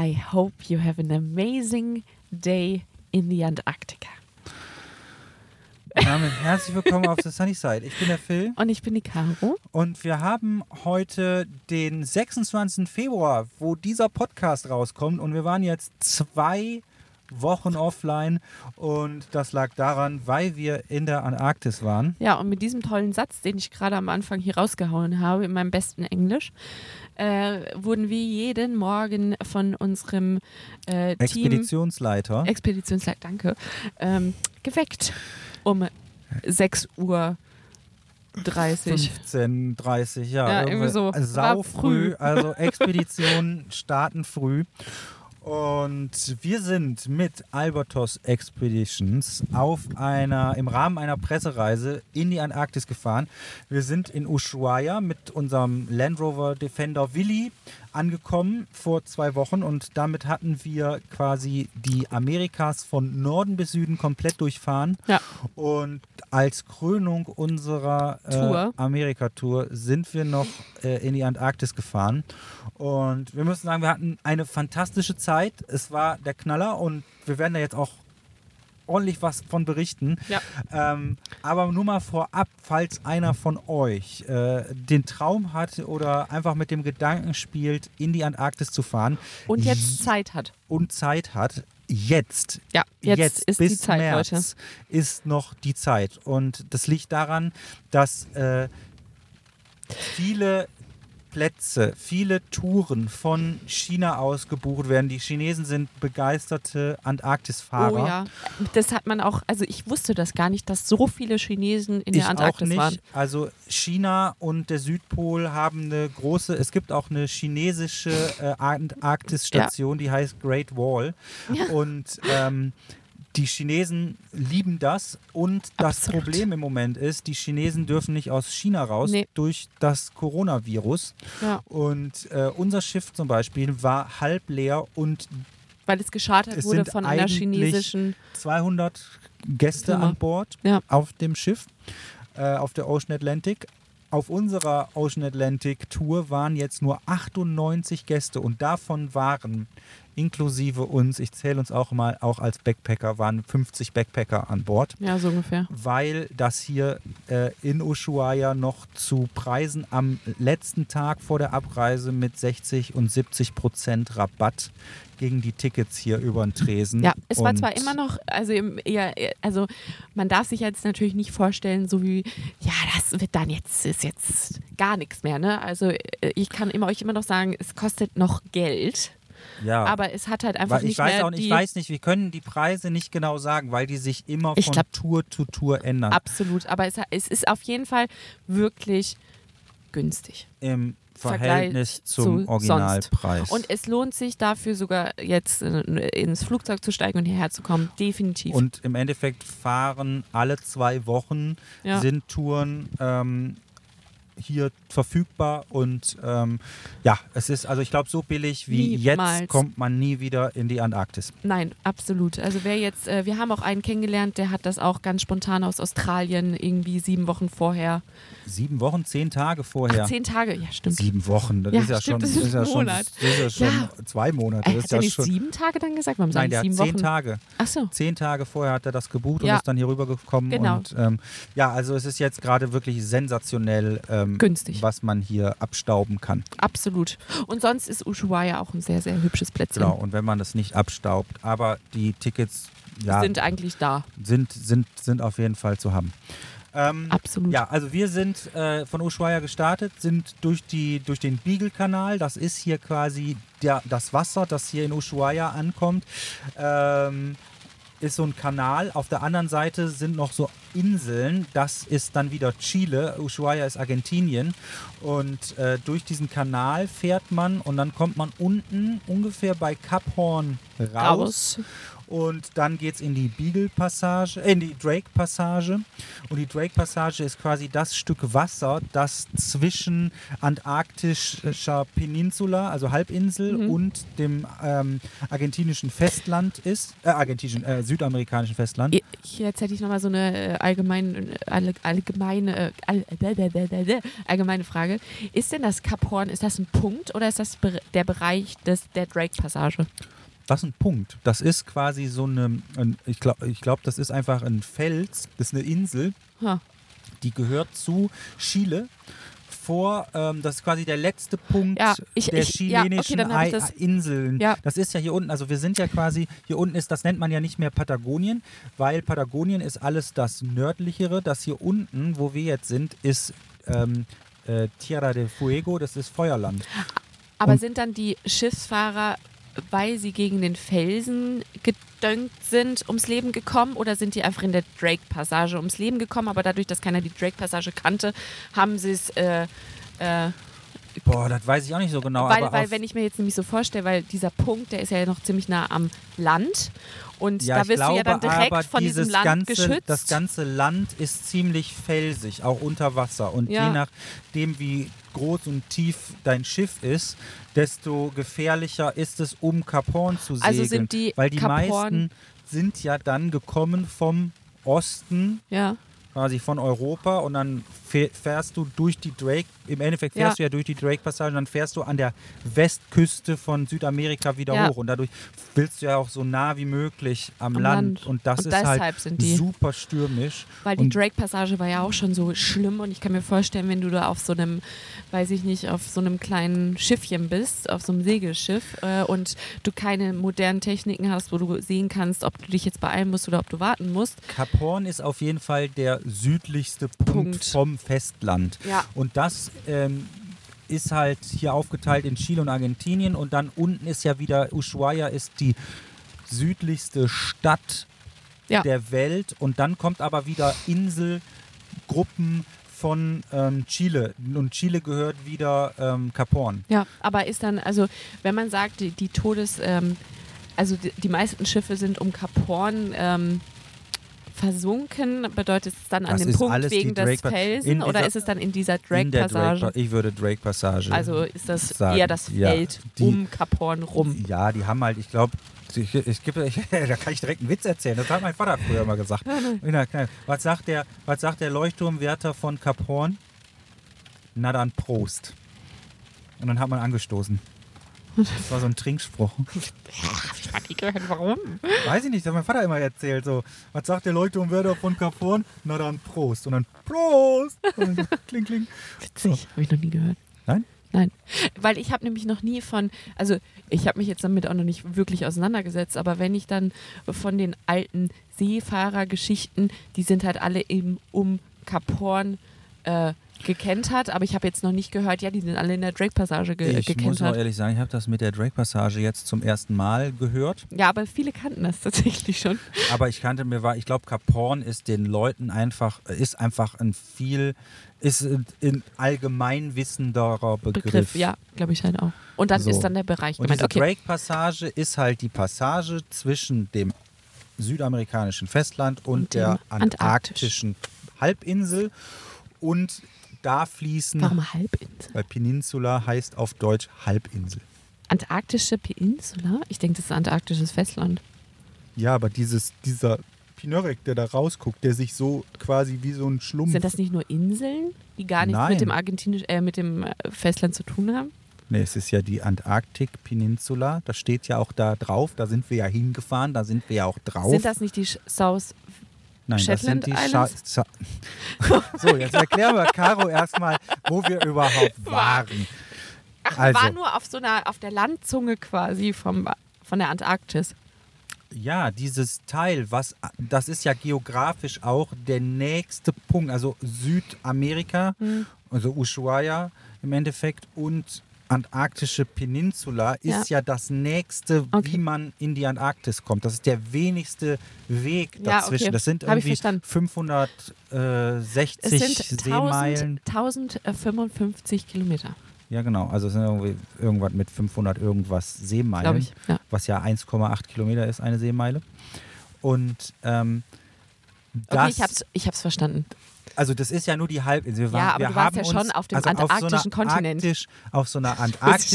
I hope you have an amazing day in the Antarctica. Damit herzlich willkommen auf The Sunny Side. Ich bin der Phil Und ich bin die Caro. und wir haben heute den 26. Februar, wo dieser Podcast rauskommt und wir waren jetzt zwei Wochen offline und das lag daran, weil wir in der Antarktis waren. Ja, und mit diesem tollen Satz, den ich gerade am Anfang hier rausgehauen habe, in meinem besten Englisch, äh, wurden wir jeden Morgen von unserem äh, Team, Expeditionsleiter. Expeditionsleiter, danke, ähm, geweckt um 6 Uhr 30. 15, 30, ja. Ja, irgendwie so. Sau früh. früh. Also Expeditionen starten früh. Und wir sind mit Albatos Expeditions auf einer, im Rahmen einer Pressereise in die Antarktis gefahren. Wir sind in Ushuaia mit unserem Land Rover Defender Willi angekommen vor zwei Wochen und damit hatten wir quasi die Amerikas von Norden bis Süden komplett durchfahren. Ja. Und als Krönung unserer äh, Amerika-Tour sind wir noch äh, in die Antarktis gefahren. Und wir müssen sagen, wir hatten eine fantastische Zeit. Es war der Knaller und wir werden da jetzt auch ordentlich was von berichten. Ja. Ähm, aber nur mal vorab, falls einer von euch äh, den Traum hat oder einfach mit dem Gedanken spielt, in die Antarktis zu fahren Und jetzt Zeit hat. und Zeit hat, jetzt Ja, jetzt, ist bis die Zeit, März Leute. ist noch die Zeit. Und das liegt daran, dass äh, viele Plätze, viele Touren von China aus gebucht werden. Die Chinesen sind begeisterte Antarktisfahrer. Oh ja, das hat man auch, also ich wusste das gar nicht, dass so viele Chinesen in Ich der auch Antarktis nicht. waren. Also China und der Südpol haben eine große, es gibt auch eine chinesische äh, Antarktisstation, die heißt Great Wall. Und ähm, die Chinesen lieben das und das Absolut. Problem im Moment ist, die Chinesen dürfen nicht aus China raus Nee. durch das Coronavirus. Ja, Und äh, unser Schiff zum Beispiel war halb leer und weil es geschartert Es wurde von einer chinesischen. 200 Gäste Firma. an Bord Ja. auf dem Schiff, äh, auf der Ocean Atlantic. Auf unserer Ocean Atlantic Tour waren jetzt nur 98 Gäste und davon waren inklusive uns, ich zähle uns auch mal auch als Backpacker, waren 50 Backpacker an Bord, Ja, so ungefähr. weil das hier äh, in Ushuaia noch zu Preisen am letzten Tag vor der Abreise mit 60 und 70 Prozent Rabatt gegen die Tickets hier über den Tresen. Ja, es war Und zwar immer noch, also eher, also man darf sich jetzt natürlich nicht vorstellen, so wie, ja, das wird dann jetzt, ist jetzt gar nichts mehr, ne? Also äh, ich kann immer, euch immer noch sagen, es kostet noch Geld, ja. aber es hat halt einfach Weil nicht ich weiß mehr auch nicht, ich weiß nicht, wir können die Preise nicht genau sagen, weil die sich immer von glaub- Tour zu Tour ändern. absolut, aber es, es ist auf jeden Fall wirklich günstig. Im Vergleich Verhältnis zum zu Originalpreis. Und es lohnt sich dafür sogar jetzt ins Flugzeug zu steigen und hierher zu kommen, definitiv. Und im Endeffekt fahren alle zwei Wochen Ja. sind Touren ähm, hier verfügbar und ähm, ja, es ist, also ich glaube, so billig wie Niemals. jetzt kommt man nie wieder in die Antarktis. Nein, absolut. Also wer jetzt, äh, wir haben auch einen kennengelernt, der hat das auch ganz spontan aus Australien irgendwie sieben Wochen vorher. Sieben Wochen, zehn Tage vorher. Ach, zehn Tage, ja stimmt. Sieben Wochen, das Ja, ist ja stimmt, schon, das ist ja ein schon, Monat. das ist ja schon Ja. zwei Monate. Äh, Das hat ist ja nicht schon, sieben Tage dann gesagt? Warum nein, der hat sieben zehn Wochen? Tage. Ach so. Zehn Tage vorher hat er das gebucht und Ja. ist dann hier rübergekommen. Genau. Und ähm, ja, also es ist jetzt gerade wirklich sensationell, ähm, Günstig. Was man hier abstauben kann. Absolut. Und sonst ist Ushuaia auch ein sehr, sehr hübsches Plätzchen. Genau. Und wenn man das nicht abstaubt, aber die Tickets ja, Sind eigentlich da. sind, sind, sind auf jeden Fall zu haben. Ähm, Absolut. Ja, also wir sind äh, von Ushuaia gestartet, sind durch, die, durch den Beagle-Kanal. Das ist hier quasi der, das Wasser, das hier in Ushuaia ankommt. Ähm, ist so ein Kanal. Auf der anderen Seite sind noch so Inseln. Das ist dann wieder Chile. Ushuaia ist Argentinien. Und äh, durch diesen Kanal fährt man und dann kommt man unten ungefähr bei Cap Horn raus. Raus. Und dann geht es in die Beagle-Passage, äh, in die Drake-Passage. Und die Drake-Passage ist quasi das Stück Wasser, das zwischen antarktischer Peninsula, also Halbinsel, Mhm. und dem ähm, argentinischen Festland ist. Äh, argentinischen, äh, südamerikanischen Festland. Jetzt hätte ich nochmal so eine äh, allgemein, alle, allgemeine, äh, all, äh, allgemeine Frage. Ist denn das Kap Horn, ist das ein Punkt oder ist das der Bereich des, der Drake-Passage? Das ist ein Punkt. Das ist quasi so eine, ein, ich glaube, ich glaub, das ist einfach ein Fels, das ist eine Insel, Ha. die gehört zu Chile. Vor, ähm, das ist quasi der letzte Punkt Ja, ich- der ich- ja, okay, chilenischen ich Ei- das- Inseln. Ja. Das ist ja hier unten, also wir sind ja quasi, hier unten ist, das nennt man ja nicht mehr Patagonien, weil Patagonien ist alles das nördlichere. Das hier unten, wo wir jetzt sind, ist ähm, äh, Tierra del Fuego, das ist Feuerland. Aber Und- sind dann die Schiffsfahrer, weil sie gegen den Felsen gedönkt sind, ums Leben gekommen oder sind die einfach in der Drake-Passage ums Leben gekommen? Aber dadurch, dass keiner die Drake-Passage kannte, haben sie es. Äh, äh, Boah, das weiß ich auch nicht so genau. weil, weil wenn ich mir jetzt nämlich so vorstelle, weil dieser Punkt, der ist ja noch ziemlich nah am Land und Ja, da ich wirst glaube du ja dann direkt aber von diesem dieses Land ganze, geschützt. Das ganze Land ist ziemlich felsig, auch unter Wasser. Und Ja. je nachdem, wie groß und tief dein Schiff ist, desto gefährlicher ist es, um Kap Horn zu segeln. Also sind die Weil die Horn- meisten sind ja dann gekommen vom Osten, ja. quasi von Europa und dann fährst du durch die Drake, im Endeffekt Ja. fährst du ja durch die Drake-Passage und dann fährst du an der Westküste von Südamerika wieder Ja. hoch und dadurch willst du ja auch so nah wie möglich am, Am Land. Land. und das Und ist halt sind die- super stürmisch. Weil die Drake-Passage war ja auch schon so schlimm und ich kann mir vorstellen, wenn du da auf so einem, weiß ich nicht, auf so einem kleinen Schiffchen bist, auf so einem Segelschiff äh, und du keine modernen Techniken hast, wo du sehen kannst, ob du dich jetzt beeilen musst oder ob du warten musst. Kap Horn ist auf jeden Fall der südlichste Punkt, Punkt. vom Festland. Ja. Und das ähm, ist halt hier aufgeteilt in Chile und Argentinien und dann unten ist ja wieder, Ushuaia ist die südlichste Stadt Ja. der Welt und dann kommt aber wieder Inselgruppen von ähm, Chile und Chile gehört wieder ähm, Horn. Ja, aber ist dann, also wenn man sagt, die, die Todes, ähm, also die, die meisten Schiffe sind um Kap Horn ähm, versunken, bedeutet es dann an Das dem Punkt wegen des Felsen oder ist es dann in dieser Drake-Passage? Drake, ich würde Drake-Passage. Also ist das sagen. eher das Ja, Feld die- um Kap Horn rum. Ja, die haben halt, ich glaube, ich, ich, ich, da kann ich direkt einen Witz erzählen. Das hat mein Vater früher mal gesagt. Kneipe. Was sagt der, was sagt der Leuchtturmwärter von Kap Horn? Na dann Prost. Und dann hat man angestoßen. Das war so ein Trinkspruch. Ich hab nicht gehört, warum? Weiß ich nicht, das hat mein Vater immer erzählt. So, was sagt der Leuchtturmwärter von Kap Horn? Na dann Prost. Und dann Prost. Und dann kling, kling. Witzig, habe ich noch nie gehört. Nein? Nein, weil ich habe nämlich noch nie von, also ich habe mich jetzt damit auch noch nicht wirklich auseinandergesetzt, aber wenn ich dann von den alten Seefahrergeschichten, die sind halt alle eben um Kap Horn äh, gekentert, aber ich habe jetzt noch nicht gehört, ja, die sind alle in der Drake-Passage ge Ich muss auch ehrlich sagen, ich habe das mit der Drake-Passage jetzt zum ersten Mal gehört. Ja, aber viele kannten das tatsächlich schon. Aber ich kannte mir war, ich glaube, Kap Horn ist den Leuten einfach, ist einfach ein viel, ist ein allgemein wissenderer Begriff. Begriff, ja, glaube ich halt auch. Und dann So. ist dann der Bereich Und gemeint. diese Okay, Drake-Passage ist halt die Passage zwischen dem südamerikanischen Festland und, Und der Antarktisch. antarktischen Halbinsel. Und da fließen, warum Halbinsel? weil Peninsula heißt auf Deutsch Halbinsel. Antarktische Peninsula? Ich denke, das ist antarktisches Festland. Ja, aber dieses, dieser Pinörek, der da rausguckt, der sich so quasi wie so ein Schlumpf. Sind das nicht nur Inseln, die gar nichts Nein. mit dem argentinisch, äh, mit dem äh, Festland zu tun haben? Nee, es ist ja die Antarktik Peninsula. Das steht ja auch da drauf. Da sind wir ja hingefahren. Da sind wir ja auch drauf. Sind das nicht die South? Nein, Shetland das sind die? Scha Scha So, jetzt erklären wir Caro erstmal, wo wir überhaupt waren. Ach, Also. waren nur auf so einer, auf der Landzunge quasi vom, von der Antarktis. Ja, dieses Teil, was das ist ja geografisch auch der nächste Punkt, also Südamerika, Hm. also Ushuaia im Endeffekt und Antarktische Peninsula ist ja, das nächste, Okay. wie man in die Antarktis kommt. Das ist der wenigste Weg Ja, dazwischen. okay. Das sind irgendwie verstanden. 560 Es sind Seemeilen. 1000, 1055 Kilometer, Ja, genau. Also es sind irgendwie irgendwas mit 500 irgendwas Seemeilen. ich. Ja. was ja 1,8 Kilometer ist, eine Seemeile. Und ähm, Okay, das, ich hab's, ich hab's verstanden. Also das ist ja nur die Halbinsel. Wir waren, Ja, aber wir du warst haben ja uns, schon auf dem also antarktischen auf so einer Kontinent. Arktisch, auf so einer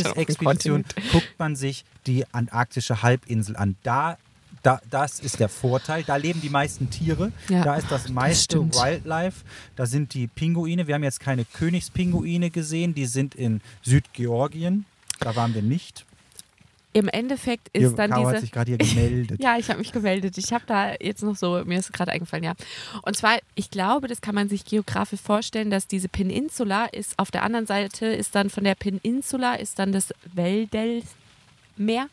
Antarktis-Expedition guckt man sich die antarktische Halbinsel an. Da Da, das ist der Vorteil. Da leben die meisten Tiere. Ja, Da ist das meiste stimmt. Wildlife. Da sind die Pinguine. Wir haben jetzt keine Königspinguine gesehen. Die sind in Südgeorgien. Da waren wir nicht. Im Endeffekt ist Hier, dann Caro hat diese. sich gerade hier gemeldet. Ja, ich habe mich gemeldet. Ich habe da jetzt noch so, mir ist gerade eingefallen, ja. Und zwar, ich glaube, das kann man sich geografisch vorstellen, dass diese Peninsula ist, auf der anderen Seite ist dann von der Peninsula ist dann das Weldelsmeer.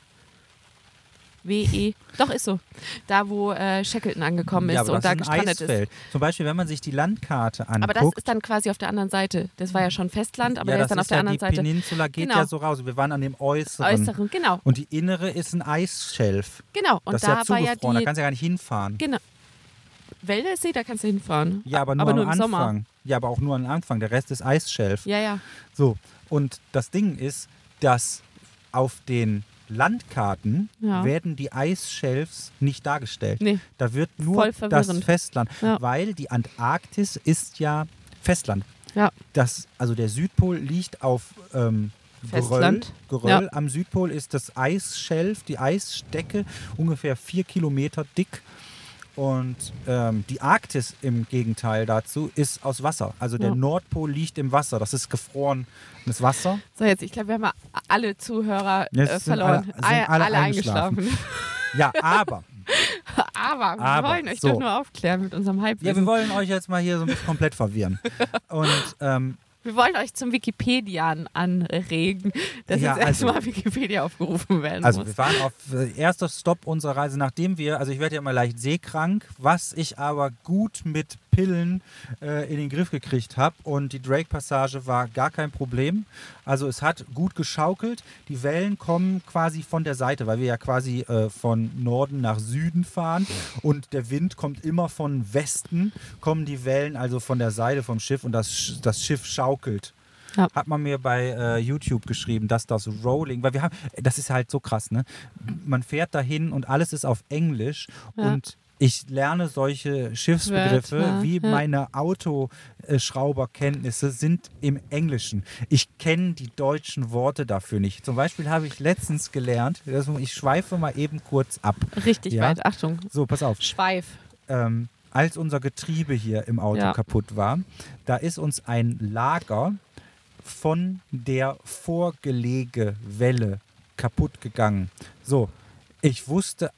W-E. Doch, ist so. Da, wo äh, Shackleton angekommen ist ja, und da ist ein gestrandet ist. Eisfeld. Zum Beispiel, wenn man sich die Landkarte anguckt. Aber das ist dann quasi auf der anderen Seite. Das war ja schon Festland, aber ja, der das ist dann auf der ja anderen die Seite. Peninsula geht Genau. ja so raus. Wir waren an dem äußeren. Äußeren, genau. Und die innere ist ein Eisschelf. Genau. Und das ist da ja war ja zugefroren. da die. kannst du ja gar nicht hinfahren. Genau. Wäldelsee, da kannst du hinfahren. Ja, aber nur aber am nur im Anfang. Sommer. Ja, aber auch nur am Anfang. Der Rest ist Eisschelf. Ja, ja. So, und das Ding ist, dass auf den Landkarten Ja. werden die Eisschelfs nicht dargestellt. Nee. Da wird nur das. Festland, Ja. weil die Antarktis ist ja Festland. Ja. Das, also der Südpol liegt auf ähm, Geröll. Festland. Geröll. Ja. Am Südpol ist das Eisschelf, die Eisdecke, ungefähr vier Kilometer dick. Und ähm, die Arktis im Gegenteil dazu ist aus Wasser. Also der Ja. Nordpol liegt im Wasser. Das ist gefrorenes Wasser. So, jetzt, ich glaube, wir haben ja alle Zuhörer äh, verloren. alle- sind alle eingeschlafen. Ja, aber, Aber wir Aber, wollen euch so. doch nur aufklären mit unserem ja, Halbwissen. wir wollen euch jetzt mal hier so ein bisschen komplett verwirren. Und ähm, wir wollen euch zum Wikipedian anregen, dass Ja, jetzt also- erstmal Wikipedia aufgerufen werden Also muss. wir waren auf äh, erster Stopp unserer Reise, nachdem wir, also ich werde ja immer leicht seekrank, was ich aber gut mit Pillen äh, in den Griff gekriegt habe und die Drake-Passage war gar kein Problem. Also es hat gut geschaukelt. Die Wellen kommen quasi von der Seite, weil wir ja quasi äh, von Norden nach Süden fahren und der Wind kommt immer von Westen, kommen die Wellen also von der Seite vom Schiff und das, das Schiff schaukelt Ja. hat man mir bei äh, YouTube geschrieben, dass das Rolling, weil wir haben, das ist halt so krass, ne? Man fährt dahin und alles ist auf Englisch Ja. und ich lerne solche Schiffsbegriffe, Wörter, wie ja. meine Autoschrauberkenntnisse sind im Englischen. Ich kenne die deutschen Worte dafür nicht. Zum Beispiel habe ich letztens gelernt, ich schweife mal eben kurz ab. Richtig Ja. weit. Achtung. So, pass auf Schweif. ähm, als unser Getriebe hier im Auto Ja. kaputt war, da ist uns ein Lager von der Vorgelegewelle kaputt gegangen. So, ich wusste,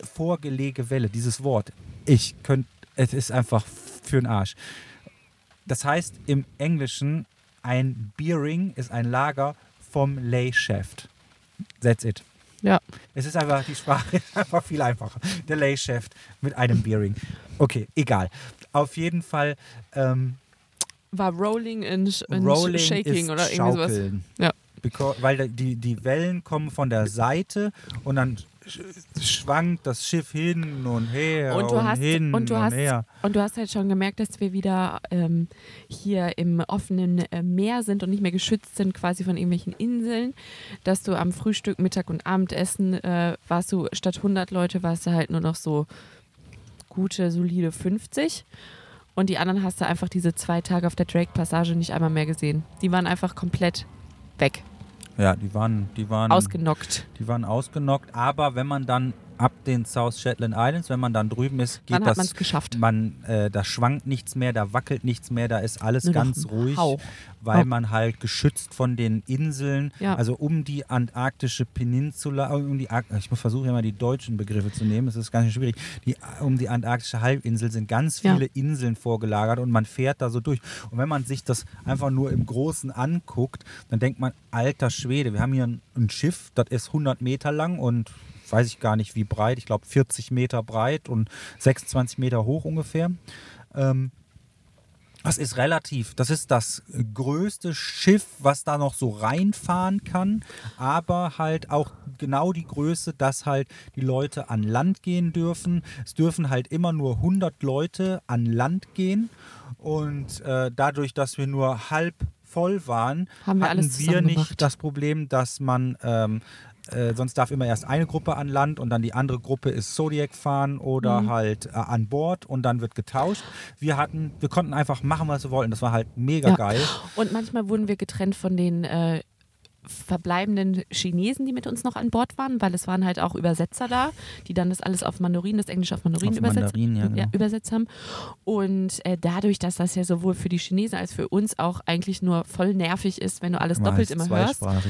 äh, Vorgelegewelle, dieses Wort, ich könnte, es ist einfach für den Arsch. Das heißt im Englischen, ein Bearing ist ein Lager vom Lay Shaft. That's it. Ja. Es ist einfach, die Sprache ist einfach viel einfacher. Der Lay Shaft mit einem Bearing. Okay, egal. Auf jeden Fall, ähm, War Rolling in, Sh- in Rolling Shaking oder irgendwie sowas. Schaukeln. Ja. Because, weil die, die Wellen kommen von der Seite und dann schwankt das Schiff hin und her Und du hast hin und du hast her. und du hast halt schon gemerkt, dass wir wieder ähm, hier im offenen äh, Meer sind und nicht mehr geschützt sind quasi von irgendwelchen Inseln, dass du am Frühstück, Mittag und Abendessen äh, warst du statt 100 Leute warst du halt nur noch so gute solide 50 und die anderen hast du einfach diese zwei Tage auf der Drake Passage nicht einmal mehr gesehen. Die waren einfach komplett weg, Ja, die waren, die waren ausgenockt. Die waren ausgenockt, aber wenn man dann ab den South Shetland Islands, wenn man dann drüben ist, geht Dann hat man das. es geschafft. Man, äh, da schwankt nichts mehr, da wackelt nichts mehr, da ist alles Nur ganz ruhig, Hauch. weil Hauch. man halt geschützt von den Inseln, Ja. also um die antarktische Peninsula, um die, ich muss versuchen immer die deutschen Begriffe zu nehmen, das ist ganz schwierig. Die, um die antarktische Halbinsel sind ganz Ja. viele Inseln vorgelagert und man fährt da so durch. Und wenn man sich das einfach nur im Großen anguckt, dann denkt man, alter Schwede, wir haben hier ein, ein Schiff, das ist 100 Meter lang und weiß ich gar nicht wie breit, ich glaube 40 Meter breit und 26 Meter hoch ungefähr. Ähm, das ist relativ, das ist das größte Schiff, was da noch so reinfahren kann, aber halt auch genau die Größe, dass halt die Leute an Land gehen dürfen. Es dürfen halt immer nur 100 Leute an Land gehen und äh, dadurch, dass wir nur halb voll waren, Haben wir hatten wir nicht gemacht. das Problem, dass man ähm, äh, sonst darf immer erst eine Gruppe an Land und dann die andere Gruppe ist Zodiac fahren oder Mhm. halt äh, an Bord und dann wird getauscht. Wir hatten, wir konnten einfach machen, was wir wollten. Das war halt mega Ja. geil. Und manchmal wurden wir getrennt von den äh, verbleibenden Chinesen, die mit uns noch an Bord waren, weil es waren halt auch Übersetzer da, die dann das alles auf Mandarin, das Englisch auf Mandarin Auf übersetzt, Mandarin, ja, genau. übersetzt haben. Und äh, dadurch, dass das ja sowohl für die Chinesen als für uns auch eigentlich nur voll nervig ist, wenn du alles Immer doppelt immer hörst, war.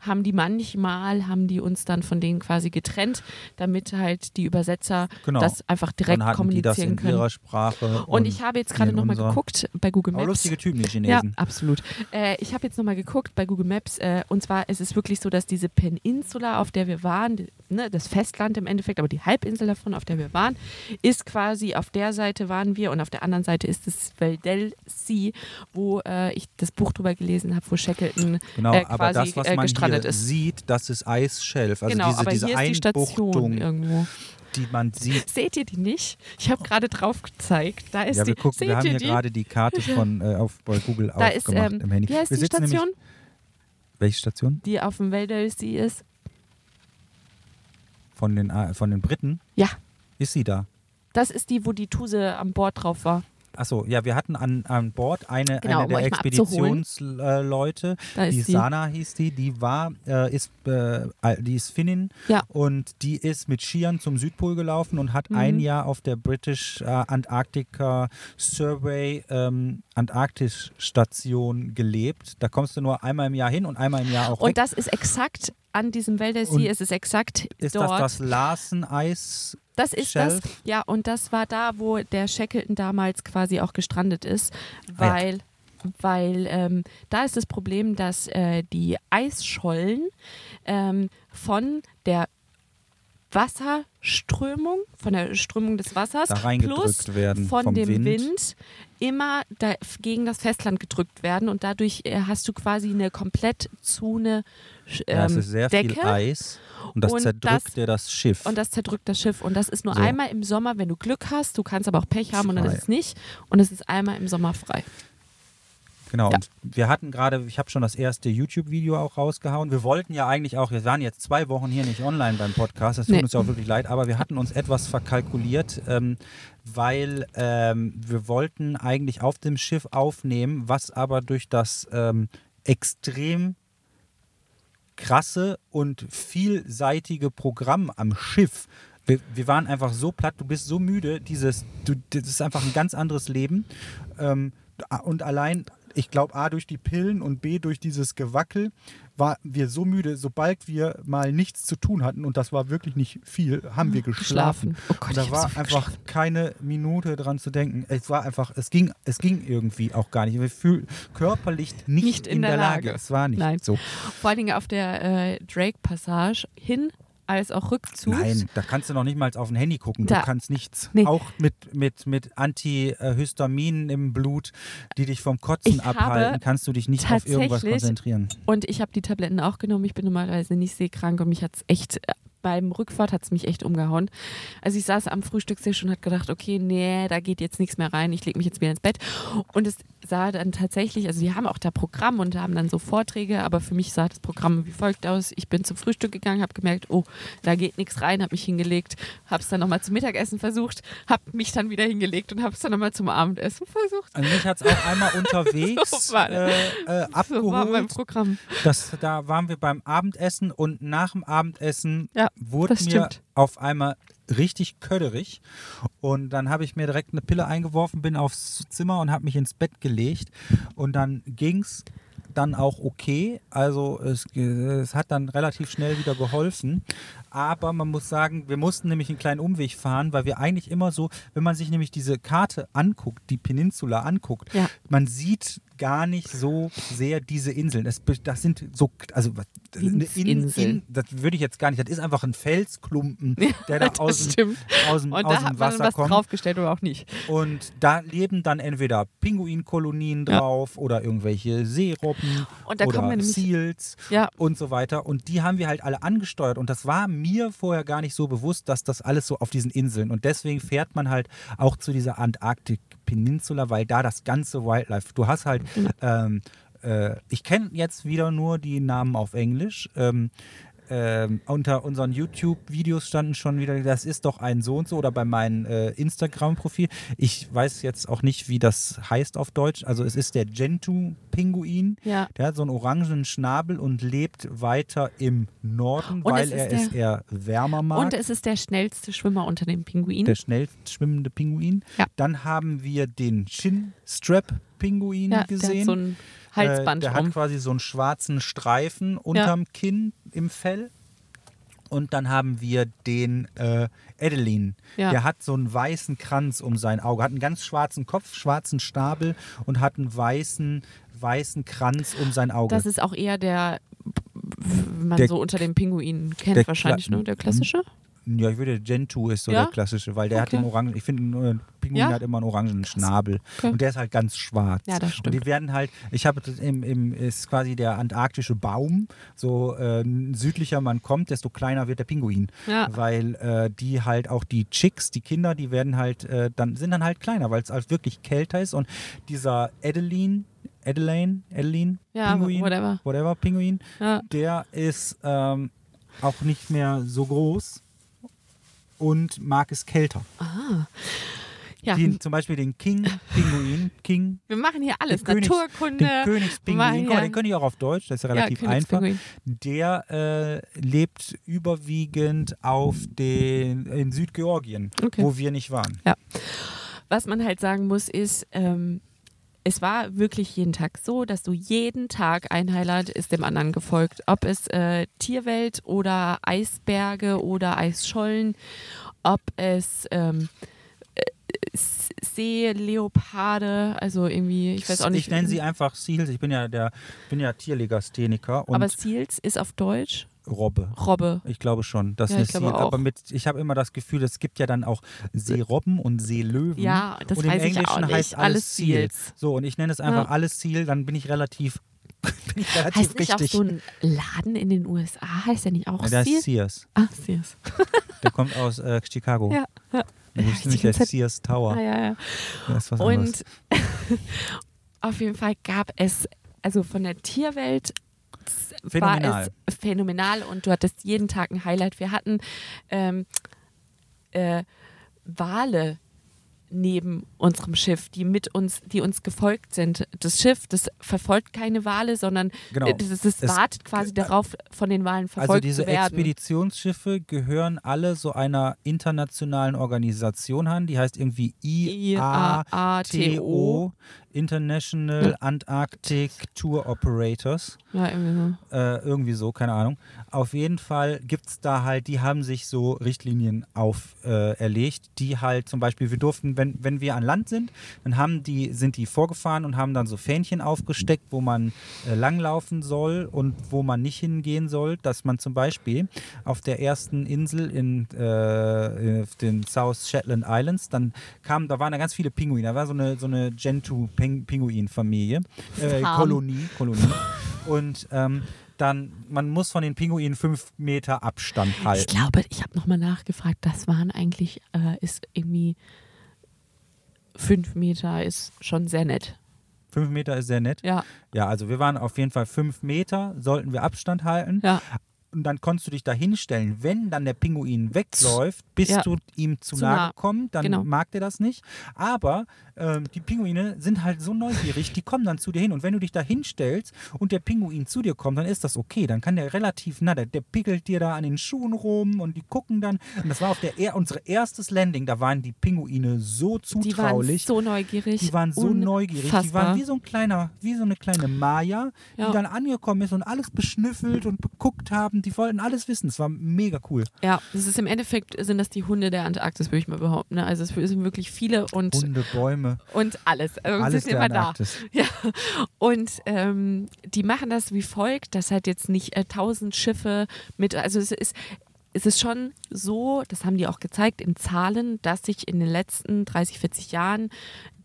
haben die manchmal, haben die uns dann von denen quasi getrennt, damit halt die Übersetzer Genau. das einfach direkt Dann hatten die das kommunizieren in können. ihrer Sprache. Und ich habe jetzt gerade nochmal geguckt bei Google Aber Maps. lustige Typen, die Ja, Chinesen. absolut. Äh, ich habe jetzt nochmal geguckt bei Google Maps äh, und zwar ist es wirklich so, dass diese Peninsula, auf der wir waren, ne, das Festland im Endeffekt, aber die Halbinsel davon, auf der wir waren, ist quasi auf der Seite waren wir und auf der anderen Seite ist das Veldel Sea, wo äh, ich das Buch drüber gelesen habe, wo Shackleton Genau, äh, aber quasi das, was äh, man gestrandet hier ist. sieht, das ist Eisschelf. Also genau, diese, aber diese hier ist die Station irgendwo. die man sieht. Seht ihr die nicht? Ich habe gerade drauf gezeigt. Da ist Ja, wir die. gucken, wir haben hier gerade die Karte von äh, auf bei Google Da ist, aufgemacht ähm, im Handy. wie heißt wir die Station, Nämlich, welche Station? die auf dem Veldel Sea ist? Von den, von den Briten? Ja, Ist sie da? das ist die, wo die Tuse an Bord drauf war. Achso, ja, wir hatten an, an Bord eine, Genau, eine um der. Expeditionsleute, ist die sie. Sana hieß die, die war, äh, ist, äh, die ist Finnin Ja. und die ist mit Skiern zum Südpol gelaufen und hat Mhm. ein Jahr auf der British äh, Antarctica Survey ähm, Antarktis-Station gelebt. Da kommst du nur einmal im Jahr hin und einmal im Jahr auch weg. Und das ist exakt an diesem Wälder Und See, ist es exakt ist dort. das das Larsen-Eis? Das ist Shelf? das. Ja, und das war da, wo der Shackleton damals quasi auch gestrandet ist, Ah ja. weil, weil ähm, da ist das Problem, dass äh, die Eisschollen ähm, von der Wasserströmung, von der Strömung des Wassers plus werden von dem Wind. Wind, immer da, gegen das Festland gedrückt werden und dadurch äh, hast du quasi eine komplett zu eine Ja, es ähm, ist sehr Decke. viel Eis und das Und zerdrückt das- dir das Schiff. Und das zerdrückt das Schiff. Und das ist nur So. einmal im Sommer, wenn du Glück hast. Du kannst aber auch Pech haben und dann Frei. ist es nicht. Und es ist einmal im Sommer frei. Genau, Ja. und wir hatten gerade, ich habe schon das erste YouTube-Video auch rausgehauen. Wir wollten ja eigentlich auch, wir waren jetzt zwei Wochen hier nicht online beim Podcast, das tut Nee. uns ja auch wirklich leid, aber wir hatten uns etwas verkalkuliert, ähm, weil ähm, wir wollten eigentlich auf dem Schiff aufnehmen, was aber durch das ähm, extrem krasse und vielseitige Programm am Schiff. Wir, wir waren einfach so platt, du bist so müde, dieses, du, das ist einfach ein ganz anderes Leben. Ähm, und allein, ich glaube, A durch die Pillen und B durch dieses Gewackel, waren wir so müde, sobald wir mal nichts zu tun hatten, und das war wirklich nicht viel, haben wir geschlafen. Oh Gott, und da war so einfach geschlafen. keine Minute dran zu denken. Es war einfach, es ging, es ging irgendwie auch gar nicht. Wir fühlen körperlich nicht, Nicht in der Lage. Es war nicht Nein. so. Vor allen Dingen auf der äh, Drake-Passage hin als auch Rückzug. Nein, da kannst du noch nicht mal auf ein Handy gucken. Da- du kannst nichts. Nee. Auch mit, mit, mit Antihistaminen im Blut, die dich vom Kotzen Ich abhalten, kannst du dich nicht auf irgendwas konzentrieren. Und ich habe die Tabletten auch genommen. Ich bin normalerweise nicht seekrank und mich hat es echt, äh, beim Rückfahrt hat es mich echt umgehauen. Also ich saß am Frühstückstisch und hat gedacht, okay, nee, da geht jetzt nichts mehr rein, ich lege mich jetzt wieder ins Bett. Und es sah dann tatsächlich, also die haben auch da Programm und haben dann so Vorträge, aber für mich sah das Programm wie folgt aus. Ich bin zum Frühstück gegangen, habe gemerkt, oh, da geht nichts rein, habe mich hingelegt, habe es dann nochmal zum Mittagessen versucht, habe mich dann wieder hingelegt und habe es dann nochmal zum Abendessen versucht. Also mich hat es auch einmal unterwegs So war äh, äh, So war mein abgeholt. Programm. Das, da waren wir beim Abendessen und nach dem Abendessen Ja, wurde das mir stimmt. auf einmal richtig köderig und dann habe ich mir direkt eine Pille eingeworfen, bin aufs Zimmer und habe mich ins Bett gelegt und dann ging es dann auch okay. Also es, es hat dann relativ schnell wieder geholfen. Aber man muss sagen, wir mussten nämlich einen kleinen Umweg fahren, weil wir eigentlich immer so, wenn man sich nämlich diese Karte anguckt, die Peninsula anguckt, Ja. man sieht gar nicht so sehr diese Inseln. Das, das sind so, also In, Inseln. in, das würde ich jetzt gar nicht, das ist einfach ein Felsklumpen, der da aus dem, aus dem, Und aus da dem hat man Wasser was kommt. draufgestellt oder auch nicht. Und da leben dann entweder Pinguinkolonien Ja. drauf oder irgendwelche Seerobben Und da oder Seals Ja. und so weiter. Und die haben wir halt alle angesteuert. Und das war mir vorher gar nicht so bewusst, dass das alles so auf diesen Inseln. Und deswegen fährt man halt auch zu dieser Antarktik-Peninsula, weil da das ganze Wildlife, du hast halt, ähm, äh, ich kenne jetzt wieder nur die Namen auf Englisch. Ähm, ähm, unter unseren YouTube-Videos standen schon wieder, das ist doch ein so und so oder bei meinem äh, Instagram-Profil. Ich weiß jetzt auch nicht, wie das heißt auf Deutsch. Also es ist der Gentoo-Pinguin. Ja. Der hat so einen orangen Schnabel und lebt weiter im Norden, Und weil es er der- es eher wärmer mag. Und es ist der schnellste Schwimmer unter den Pinguinen. der schnell schwimmende Pinguin. Ja. Dann haben wir den Chin-Strap-Pinguin ja, der gesehen. hat so ein Halsband äh, der rum. hat quasi so einen schwarzen Streifen unterm Kinn im Fell. Und dann haben wir den äh, Adeline. Ja. Der hat so einen weißen Kranz um sein Auge, hat einen ganz schwarzen Kopf, schwarzen Schnabel und hat einen weißen, weißen Kranz um sein Auge. Das ist auch eher der, man Der- so unter den Pinguinen kennt, wahrscheinlich, Kla- ne? Der klassische. Ja, ich würde Gentoo ist so Ja? der klassische, weil der hat Okay. den orangen, ich finde, ein Pinguin Ja? hat immer einen orangen Schnabel. Okay. Und der ist halt ganz schwarz. Ja, das Und stimmt. die werden halt, ich habe das im, im, ist quasi der antarktische Baum. So äh, südlicher man kommt, desto kleiner wird der Pinguin. Ja. Weil äh, die halt auch die Chicks, die Kinder, die werden halt, äh, dann sind dann halt kleiner, weil es halt wirklich kälter ist. Und dieser Adeline, Adeline, Adeline, Ja, Pinguin, whatever. whatever, Pinguin, Ja. der ist ähm, auch nicht mehr so groß und mag es kälter. Ja, Den, zum Beispiel den King-Pinguin, King, wir machen hier alles. Königs- Naturkunde. den Königspinguin, guck mal, den können die auch auf Deutsch, das ist ja Ja, relativ einfach. Der äh, lebt überwiegend auf den, in Südgeorgien, Okay. wo wir nicht waren. Was man halt sagen muss, ist, ähm, es war wirklich jeden Tag so, dass du jeden Tag ein Highlight ist dem anderen gefolgt. Ob es äh, Tierwelt oder Eisberge oder Eisschollen, ob es ähm, äh, Seeleoparde, also irgendwie, ich weiß auch nicht. Ich nenne sie einfach Seals, ich bin ja der bin ja Tierlegastheniker aber Seals ist auf Deutsch Robbe. Robbe. Ich glaube schon, das Ja, ich glaube Seal. auch. Aber mit, ich habe immer das Gefühl, es gibt ja dann auch Seerobben und Seelöwen. Ja, das und im weiß ich Englischen auch nicht. heißt alles, Alles Seal. Seals. So, und ich nenne es einfach Ja. alles Seal, dann bin ich relativ, Heißt nicht richtig. auch so ein Laden in den USA? Heißt der nicht auch ja, der Seals? ist Sears. Ah, Sears. Der kommt aus äh, Chicago. Ja. ja. Das ist nämlich der Sears Tower. Ah, ja, ja. Das ist was. Und auf jeden Fall gab es, also von der Tierwelt Phänomenal. war es phänomenal und du hattest jeden Tag ein Highlight. Wir hatten ähm, äh, Wale neben unserem Schiff, die mit uns, die uns gefolgt sind. Das Schiff, das verfolgt keine Wale, sondern Genau. das, das Es- wartet quasi darauf, von den Walen verfolgt Also diese zu werden. Expeditionsschiffe gehören alle so einer internationalen Organisation an, die heißt irgendwie IATO. International Antarctic Tour Operators. Ja, irgendwie so. Äh, irgendwie so, keine Ahnung. Auf jeden Fall gibt es da halt, die haben sich so Richtlinien auferlegt, äh, die halt zum Beispiel, wir durften, wenn, wenn wir an Land sind, dann haben die, sind die vorgefahren und haben dann so Fähnchen aufgesteckt, wo man äh, langlaufen soll und wo man nicht hingehen soll, dass man zum Beispiel auf der ersten Insel in äh, auf den South Shetland Islands, dann kam, da waren da ganz viele Pinguine, da war so eine, so eine Gentoo-Pinguin-Familie, äh, Farm. Kolonie, Kolonie. Und ähm, dann, man muss von den Pinguinen fünf Meter Abstand halten. Ich glaube, ich habe nochmal nachgefragt, das waren eigentlich, äh, ist irgendwie fünf Meter ist schon sehr nett. Fünf Meter ist sehr nett. Ja, Ja, also wir waren auf jeden Fall fünf Meter, sollten wir Abstand halten. ja. Und dann konntest du dich da hinstellen. Wenn dann der Pinguin wegläuft, bist Ja. du ihm zu, Zu nahe nah. gekommen, dann Genau. mag der das nicht. Aber ähm, die Pinguine sind halt so neugierig, die kommen dann zu dir hin. Und wenn du dich da hinstellst und der Pinguin zu dir kommt, dann ist das okay. Dann kann der relativ nah, der, der pickelt dir da an den Schuhen rum und die gucken dann. Und das war auf der er unser erstes Landing, da waren die Pinguine so Die waren zutraulich. so neugierig. Die waren so neugierig. Die Unfassbar. waren wie so ein kleiner, wie so eine kleine Maya, die Ja. dann angekommen ist und alles beschnüffelt und geguckt haben. Die wollten alles wissen. Es war mega cool. Ja, das ist im Endeffekt sind das die Hunde der Antarktis, würde ich mal behaupten. Ne? Also es sind wirklich viele und, Hunde, Bäume, und alles. Also alles sind der immer da. Antarktis. Ja, und ähm, die machen das wie folgt, dass halt jetzt nicht äh, tausend Schiffe mit, also es ist, es ist schon so, das haben die auch gezeigt in Zahlen, dass sich in den letzten 30, 40 Jahren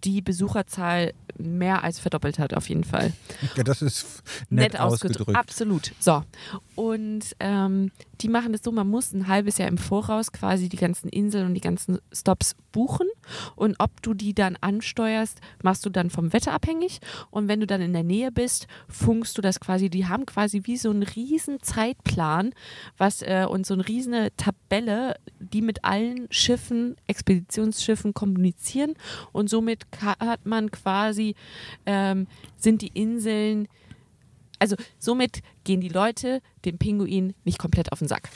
die Besucherzahl mehr als verdoppelt hat, auf jeden Fall. Ja, das ist nett, ausgedrückt. Absolut. So. Und ähm, die machen das so, man muss ein halbes Jahr im Voraus quasi die ganzen Inseln und die ganzen Stops buchen. Und ob du die dann ansteuerst, machst du dann vom Wetter abhängig. Und wenn du dann in der Nähe bist, funkst du das quasi, die haben quasi wie so einen riesen Zeitplan was, äh, und so eine riesige Tabelle, die mit allen Schiffen, Expeditionsschiffen kommunizieren. Und somit hat man quasi, ähm, sind die Inseln, also somit gehen die Leute dem Pinguin nicht komplett auf den Sack.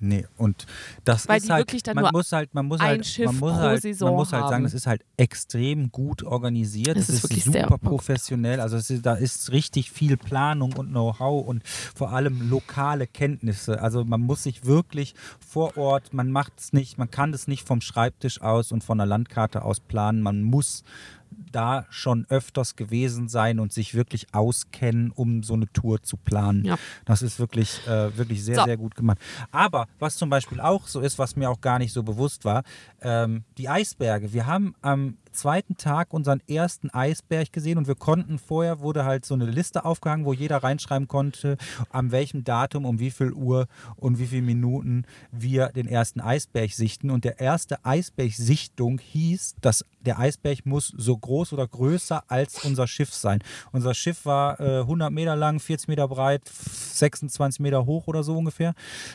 Nee, und das Weil ist halt, man muss halt, man muss ein halt, Schiff man muss halt, Saison man muss halt sagen, haben. das ist halt extrem gut organisiert, Das es ist ist, super professionell, also ist, da ist richtig viel Planung und Know-how und vor allem lokale Kenntnisse, also man muss sich wirklich vor Ort, man macht es nicht, man kann das nicht vom Schreibtisch aus und von der Landkarte aus planen, man muss da schon öfters gewesen sein und sich wirklich auskennen, um so eine Tour zu planen. Ja. Das ist wirklich, äh, wirklich sehr, So. sehr gut gemacht. Aber was zum Beispiel auch so ist, was mir auch gar nicht so bewusst war, ähm, die Eisberge. Wir haben am zweiten Tag unseren ersten Eisberg gesehen und wir konnten vorher, wurde halt so eine Liste aufgehangen, wo jeder reinschreiben konnte, an welchem Datum, um wie viel Uhr und wie viele Minuten wir den ersten Eisberg sichten. Und der erste Eisberg-Sichtung hieß, dass der Eisberg muss so groß oder größer als unser Schiff sein. Unser Schiff war äh, 100 Meter lang, 40 Meter breit, 26 Meter hoch oder so ungefähr,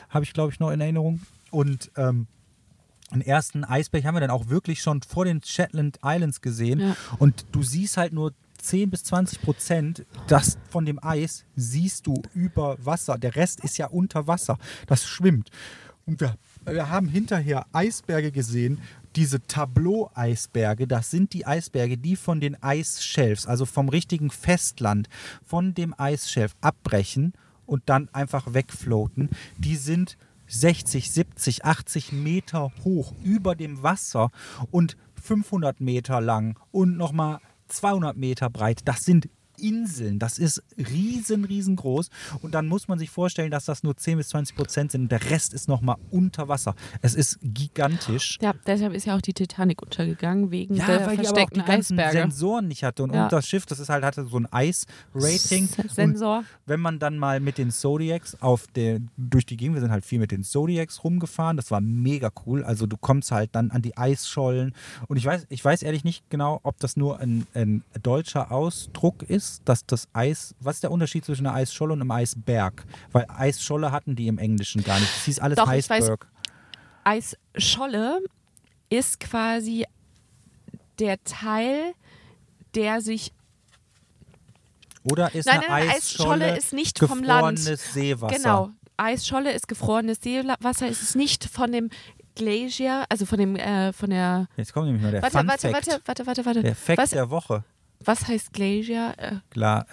habe ich glaube ich noch in Erinnerung. Und ähm, den ersten Eisberg haben wir dann auch wirklich schon vor den Shetland Islands gesehen. Ja. Und du siehst halt nur 10 bis 20 Prozent das von dem Eis siehst du über Wasser. Der Rest ist ja unter Wasser. Das schwimmt. Und wir, wir haben hinterher Eisberge gesehen. Diese Tableau-Eisberge, das sind die Eisberge, die von den Eisschelfs, also vom richtigen Festland, von dem Eisschelf abbrechen und dann einfach wegfloaten. Die sind 60, 70, 80 Meter hoch über dem Wasser und 500 Meter lang und nochmal 200 Meter breit. Das sind Inseln. Das ist riesen, riesengroß. Und dann muss man sich vorstellen, dass das nur 10 bis 20 Prozent sind. Und der Rest ist nochmal unter Wasser. Es ist gigantisch. Ja, deshalb ist ja auch die Titanic untergegangen, wegen Ja, der weil die aber auch die versteckten ganzen Eisberge. Sensoren nicht hatte. Und Ja. das Schiff, das ist halt, hatte so ein Eis-Rating. Und Sensor. wenn man dann mal mit den Zodiacs auf der, durch die Gegend, wir sind halt viel mit den Zodiacs rumgefahren, das war mega cool. Also du kommst halt dann an die Eisschollen und ich weiß, ich weiß ehrlich nicht genau, ob das nur ein, ein deutscher Ausdruck ist, dass das Eis, was ist der Unterschied zwischen einer Eisscholle und einem Eisberg? Weil Eisscholle hatten die im Englischen gar nicht. Das hieß alles Doch, ich weiß- Eisberg. Eisscholle ist quasi der Teil, der sich. Oder ist Nein, eine nein, nein, Eisscholle, Eisscholle ist nicht vom Land. gefrorenes Seewasser? Genau. Eisscholle ist gefrorenes Seewasser. Es ist nicht von dem Glacier, also von dem, äh, von der. Jetzt kommt nämlich mal der Warte, Fun warte, Fact. warte, warte, warte, warte. Der Fact was, der Woche. Was heißt Glacier? Äh, äh, ja,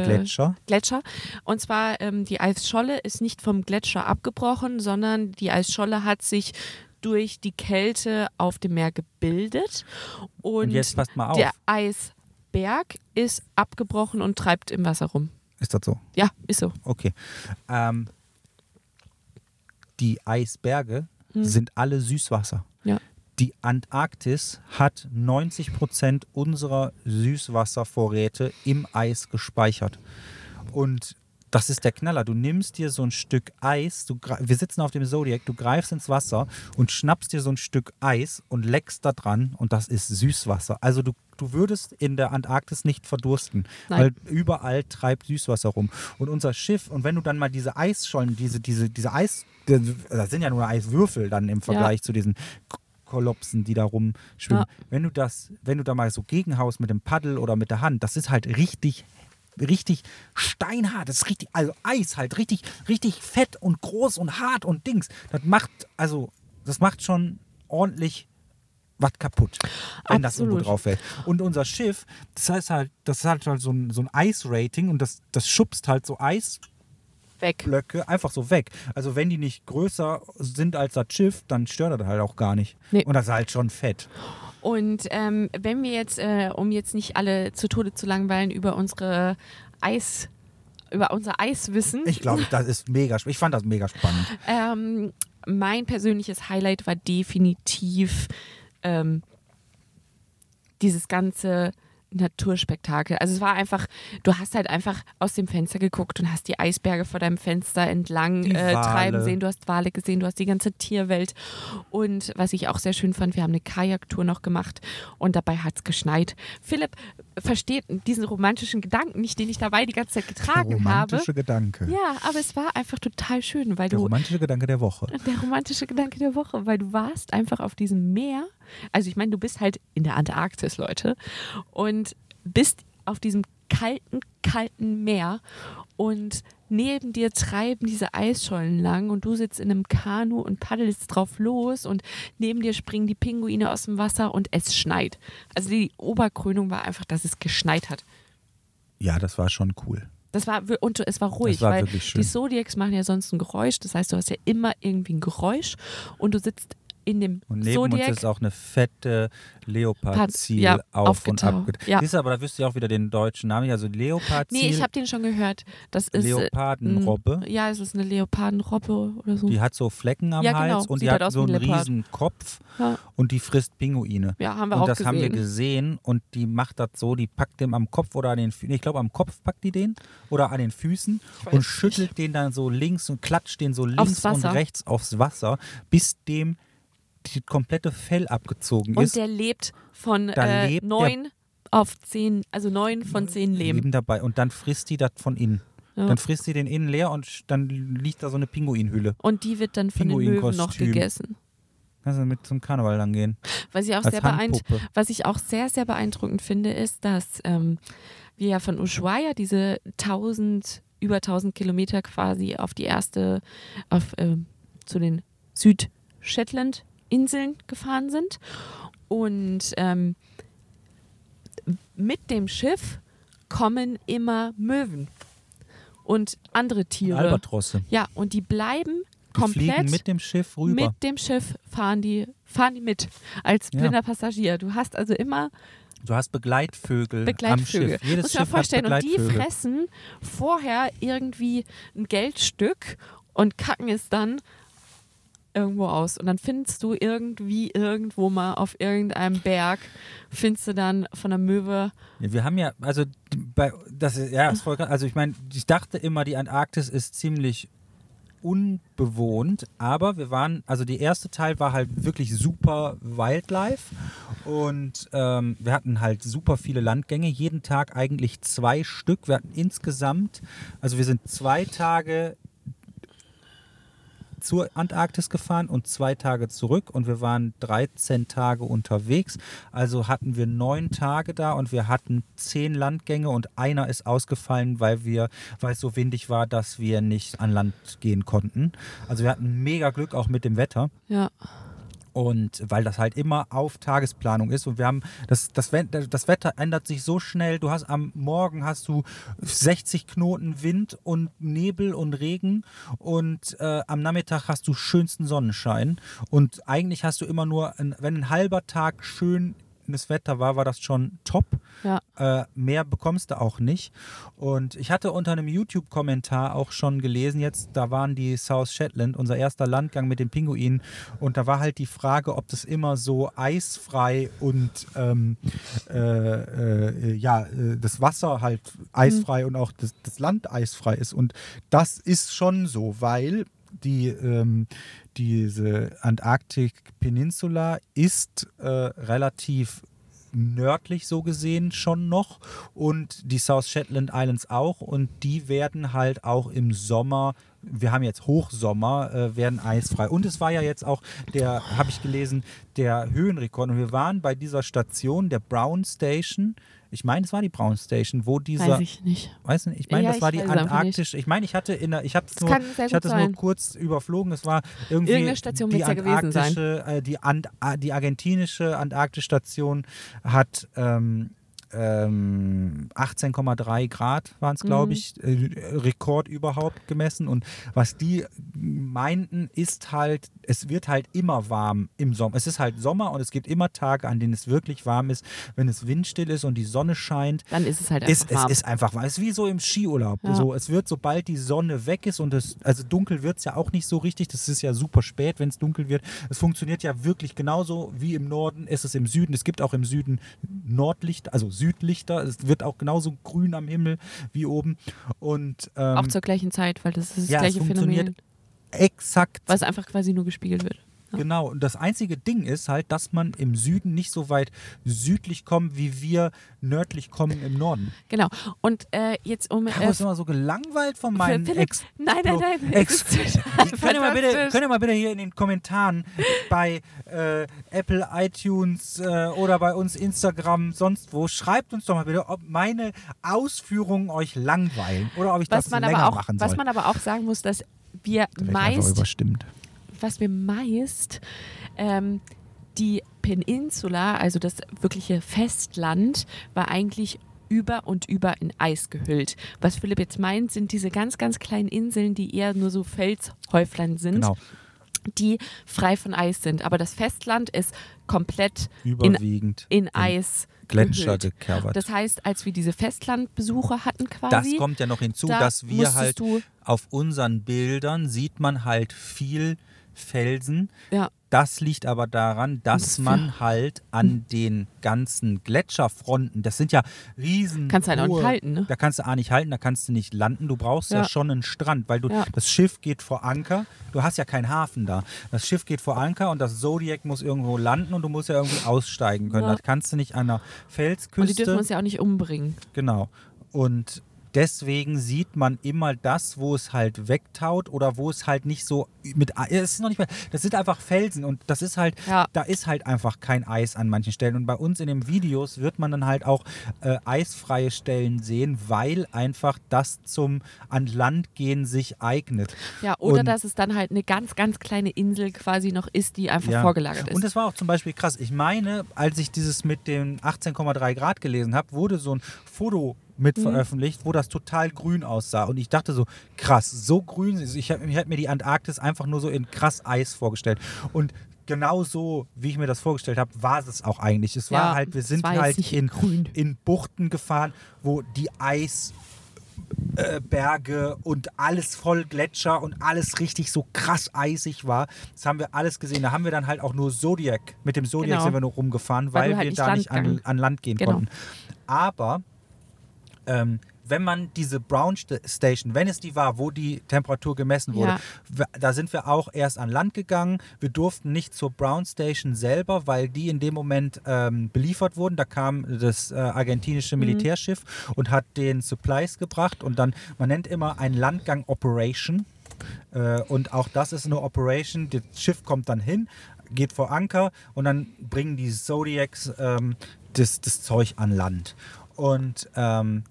Äh, Gletscher. Gletscher. Und zwar, ähm, die Eisscholle ist nicht vom Gletscher abgebrochen, sondern die Eisscholle hat sich durch die Kälte auf dem Meer gebildet. Und, Und jetzt passt mal auf. der Eisberg ist abgebrochen und treibt im Wasser rum. Ist das so? Ja, ist so. Okay. Ähm, die Eisberge Hm. sind alle Süßwasser. Ja. Die Antarktis hat 90 Prozent unserer Süßwasservorräte im Eis gespeichert. Und das ist der Knaller. Du nimmst dir so ein Stück Eis, du, wir sitzen auf dem Zodiac, du greifst ins Wasser und schnappst dir so ein Stück Eis und leckst da dran und das ist Süßwasser. Also du, du würdest in der Antarktis nicht verdursten, Nein. weil überall treibt Süßwasser rum. Und unser Schiff, und wenn du dann mal diese Eisschollen, diese, diese, diese Eis, das sind ja nur Eiswürfel dann im Vergleich zu diesen Kolopsen, die da rumschwimmen. Ja. Wenn du das, wenn du da mal so gegenhaust mit dem Paddel oder mit der Hand, das ist halt richtig richtig steinhart. Das ist richtig, also Eis halt, richtig, richtig fett und groß und hart und Dings. Das macht, also, das macht schon ordentlich was kaputt, wenn das irgendwo Absolut. drauf fällt. Und unser Schiff, das heißt halt, das hat halt so ein, so ein Eis-Rating und das, das schubst halt so Eisblöcke Weg. einfach so weg. Also wenn die nicht größer sind als das Schiff, dann stört das halt auch gar nicht. Nee. Und das ist halt schon fett. Und ähm, wenn wir jetzt, äh, um jetzt nicht alle zu Tode zu langweilen, über unsere Eis, über unser Eiswissen. Ich glaube, das ist mega, sp- ich fand das mega spannend. Ähm, mein persönliches Highlight war definitiv ähm, dieses ganze Naturspektakel. Also es war einfach, du hast halt einfach aus dem Fenster geguckt und hast die Eisberge vor deinem Fenster entlang äh, treiben sehen, du hast Wale gesehen, du hast die ganze Tierwelt. Und was ich auch sehr schön fand, wir haben eine Kajaktour noch gemacht und dabei hat es geschneit. Philipp versteht diesen romantischen Gedanken nicht, den ich dabei die ganze Zeit Der getragen habe. romantische Gedanke. Ja, aber es war einfach total schön, weil Der du romantische Gedanke der Woche. der romantische Gedanke der Woche, weil du warst einfach auf diesem Meer. Also ich meine, du bist halt in der Antarktis, Leute, und bist auf diesem kalten, kalten Meer und neben dir treiben diese Eisschollen lang und du sitzt in einem Kanu und paddelst drauf los und neben dir springen die Pinguine aus dem Wasser und es schneit. Also die Oberkrönung war einfach, dass es geschneit hat. Ja, das war schon cool. Das war und es war ruhig, war weil wirklich schön. die Zodiacs machen ja sonst ein Geräusch. Das heißt, du hast ja immer irgendwie ein Geräusch und du sitzt in dem Und neben Zodiac. uns ist auch eine fette Leopardziel Ja, auf und ab. Ja. Siehst du, aber da wüsste ich auch wieder den deutschen Namen. Also Leopardziel, nee, ich habe den schon gehört. Das ist äh, Leopardenrobbe. Ja, es ist eine Leopardenrobbe oder so. Die hat so Flecken am Ja, genau. Hals und Sieht die halt hat so einen Leopard. riesen Kopf Ja. und die frisst Pinguine. Ja, haben wir und auch das gesehen. haben wir gesehen und die macht das so, die packt dem am Kopf oder an den Füßen, ich glaube am Kopf packt die den oder an den Füßen und schüttelt den dann so links und klatscht den so links und rechts aufs Wasser, bis dem die komplette Fell abgezogen Und ist. der lebt von äh, lebt neun auf zehn, also neun von zehn Leben. Leben dabei und dann frisst die das von innen. Ja. Dann frisst sie den innen leer und dann liegt da so eine Pinguinhülle. Und die wird dann von den Möwen noch gegessen. Kannst du mit zum Karneval lang gehen. Was ich auch Als sehr beeindruckend Handpuppe. Was ich auch sehr, sehr beeindruckend finde, ist, dass ähm, wir ja von Ushuaia diese 1000, über 1000 Kilometer quasi auf die erste, auf, ähm, zu den Süd-Shetland-Inseln gefahren sind. Und ähm, mit dem Schiff kommen immer Möwen und andere Tiere. Albatrosse. Ja, und die bleiben Die komplett fliegen mit dem Schiff rüber. mit dem Schiff fahren die, fahren die mit als Ja. blinder Passagier. Du hast also immer Du hast Begleitvögel, Begleitvögel. am Schiff. Jedes Muss ich mir Schiff vorstellen. hat Und die fressen vorher irgendwie ein Geldstück und kacken es dann irgendwo aus. Und dann findest du irgendwie irgendwo mal auf irgendeinem Berg, findest du dann von der Möwe. Ja, wir haben ja, also bei, das ist, ja, ist voll. Also ich meine, ich dachte immer, die Antarktis ist ziemlich unbewohnt, aber wir waren, also der erste Teil war halt wirklich super Wildlife und ähm, wir hatten halt super viele Landgänge, jeden Tag eigentlich zwei Stück. Wir hatten insgesamt, also wir sind zwei Tage zur Antarktis gefahren und zwei Tage zurück und wir waren 13 Tage unterwegs. Also hatten wir neun Tage da und wir hatten zehn Landgänge und einer ist ausgefallen, weil wir, weil es so windig war, dass wir nicht an Land gehen konnten. Also wir hatten mega Glück auch mit dem Wetter. Ja. Und weil das halt immer auf Tagesplanung ist und wir haben, das, das, das Wetter ändert sich so schnell. Du hast am Morgen hast du 60 Knoten Wind und Nebel und Regen und äh, am Nachmittag hast du schönsten Sonnenschein. Und eigentlich hast du immer nur, wenn ein halber Tag schönes Wetter war, war das schon top. Ja. Äh, mehr bekommst du auch nicht. Und ich hatte unter einem YouTube-Kommentar auch schon gelesen, jetzt, da waren die South Shetland, unser erster Landgang mit den Pinguinen. Und da war halt die Frage, ob das immer so eisfrei und ähm, äh, äh, ja, äh, das Wasser halt eisfrei und auch das, das Land eisfrei ist. Und das ist schon so, weil die, ähm, diese Antarktik Peninsula ist äh, relativ nördlich so gesehen schon noch und die South Shetland Islands auch und die werden halt auch im Sommer, wir haben jetzt Hochsommer, äh, werden eisfrei. Und es war ja jetzt auch der, habe ich gelesen, der Höhenrekord und wir waren bei dieser Station, der Brown Station, ich meine, es war die Brown Station, wo dieser, Weiß ich nicht. weiß nicht, ich meine, Ja, das war die antarktische, ich meine, ich hatte in der, ich habe es nur, ich hatte es nur kurz überflogen, es war irgendwie Irgendeine Station die antarktische, äh, die, Ant äh, die argentinische Antarktisstation hat ähm, ähm, 18,3 Grad waren es, glaube Mhm. ich, äh, Rekord überhaupt gemessen. Und was die meinten, ist halt, es wird halt immer warm im Sommer. Es ist halt Sommer und es gibt immer Tage, an denen es wirklich warm ist, wenn es windstill ist und die Sonne scheint. Dann ist es halt einfach Es, es warm. ist einfach warm. Es ist wie so im Skiurlaub. Ja. So, es wird, sobald die Sonne weg ist und es, also dunkel wird es ja auch nicht so richtig. Das ist ja super spät, wenn es dunkel wird. Es funktioniert ja wirklich genauso wie im Norden. Es ist im Süden. Es gibt auch im Süden Nordlicht, also Südlichter. Es wird auch genauso grün am Himmel wie oben. Und ähm, Auch zur gleichen Zeit, weil das ist das ja, es gleiche funktioniert Phänomen. exakt Was einfach quasi nur gespiegelt wird. Ja. Genau, und das einzige Ding ist halt, dass man im Süden nicht so weit südlich kommt, wie wir nördlich kommen im Norden. Genau. Und äh, jetzt um. Ich Äh, ist immer so gelangweilt von meinen Philipp, Ex. nein, nein, nein. Ex könnt, ihr mal bitte, könnt ihr mal bitte hier in den Kommentaren bei äh, Apple, iTunes äh, oder bei uns Instagram, sonst wo, schreibt uns doch mal bitte, ob meine Ausführungen euch langweilen oder ob ich was das länger auch, machen soll. was man aber auch sagen muss, dass wir meist. Was wir meist ähm, die Peninsula, also das wirkliche Festland, war eigentlich über und über in Eis gehüllt. Was Philipp jetzt meint, sind diese ganz, ganz kleinen Inseln, die eher nur so Felshäuflein sind, Genau, die frei von Eis sind. Aber das Festland ist komplett überwiegend in Eis Gletscher gekervert. Das heißt, als wir diese Festlandbesuche hatten Das quasi, kommt ja noch hinzu, da dass wir halt auf unseren Bildern sieht man halt viel Felsen. ja, Das liegt aber daran, dass Das- man halt an den ganzen Gletscherfronten, das sind ja riesen. kannst du halt auch nicht halten, ne? Da kannst du A nicht halten, da kannst du nicht landen. Du brauchst ja, Ja. schon einen Strand, weil du Ja. das Schiff geht vor Anker. Du hast ja keinen Hafen da. Das Schiff geht vor Anker und das Zodiac muss irgendwo landen und du musst ja irgendwie aussteigen können. Ja. Das kannst du nicht an der Und die Felsküste. dürfen uns ja auch nicht umbringen. Genau. Und deswegen sieht man immer das, wo es halt wegtaut oder wo es halt nicht so mit es ist noch nicht mehr, das sind einfach Felsen und das ist halt Ja. da ist halt einfach kein Eis an manchen Stellen und bei uns in den Videos wird man dann halt auch äh, eisfreie Stellen sehen, weil einfach das zum an Land gehen sich eignet. Ja, oder Und- dass es dann halt eine ganz, ganz kleine Insel quasi noch ist, die einfach Ja. vorgelagert ist. Und es war auch zum Beispiel krass. Ich meine, als ich dieses mit den 18,3 Grad gelesen habe, wurde so ein Foto mit Mhm. veröffentlicht, wo das total grün aussah. Und ich dachte so, krass, so grün. Ich hab mir die Antarktis einfach nur so in krass Eis vorgestellt. Und genau so, wie ich mir das vorgestellt habe, war es auch eigentlich. Es war Ja, halt, wir sind halt in, grün. in Buchten gefahren, wo die Eis äh, Berge und alles voll Gletscher und alles richtig so krass eisig war. Das haben wir alles gesehen. Da haben wir dann halt auch nur Zodiac, mit dem Zodiac Genau. sind wir nur rumgefahren, Weil weil, halt wir nicht da Land nicht an, an Land gehen Genau. konnten. Aber ähm, wenn man diese Brown St- Station, wenn es die war, wo die Temperatur gemessen wurde, Ja. da sind wir auch erst an Land gegangen. Wir durften nicht zur Brown Station selber, weil die in dem Moment ähm, beliefert wurden. Da kam das äh, argentinische Mhm. Militärschiff und hat den Supplies gebracht. Und dann, man nennt immer ein Landgang Operation. Äh, und auch das ist eine Operation. Das Schiff kommt dann hin, geht vor Anker und dann bringen die Zodiacs ähm, das, das Zeug an Land. Und ähm,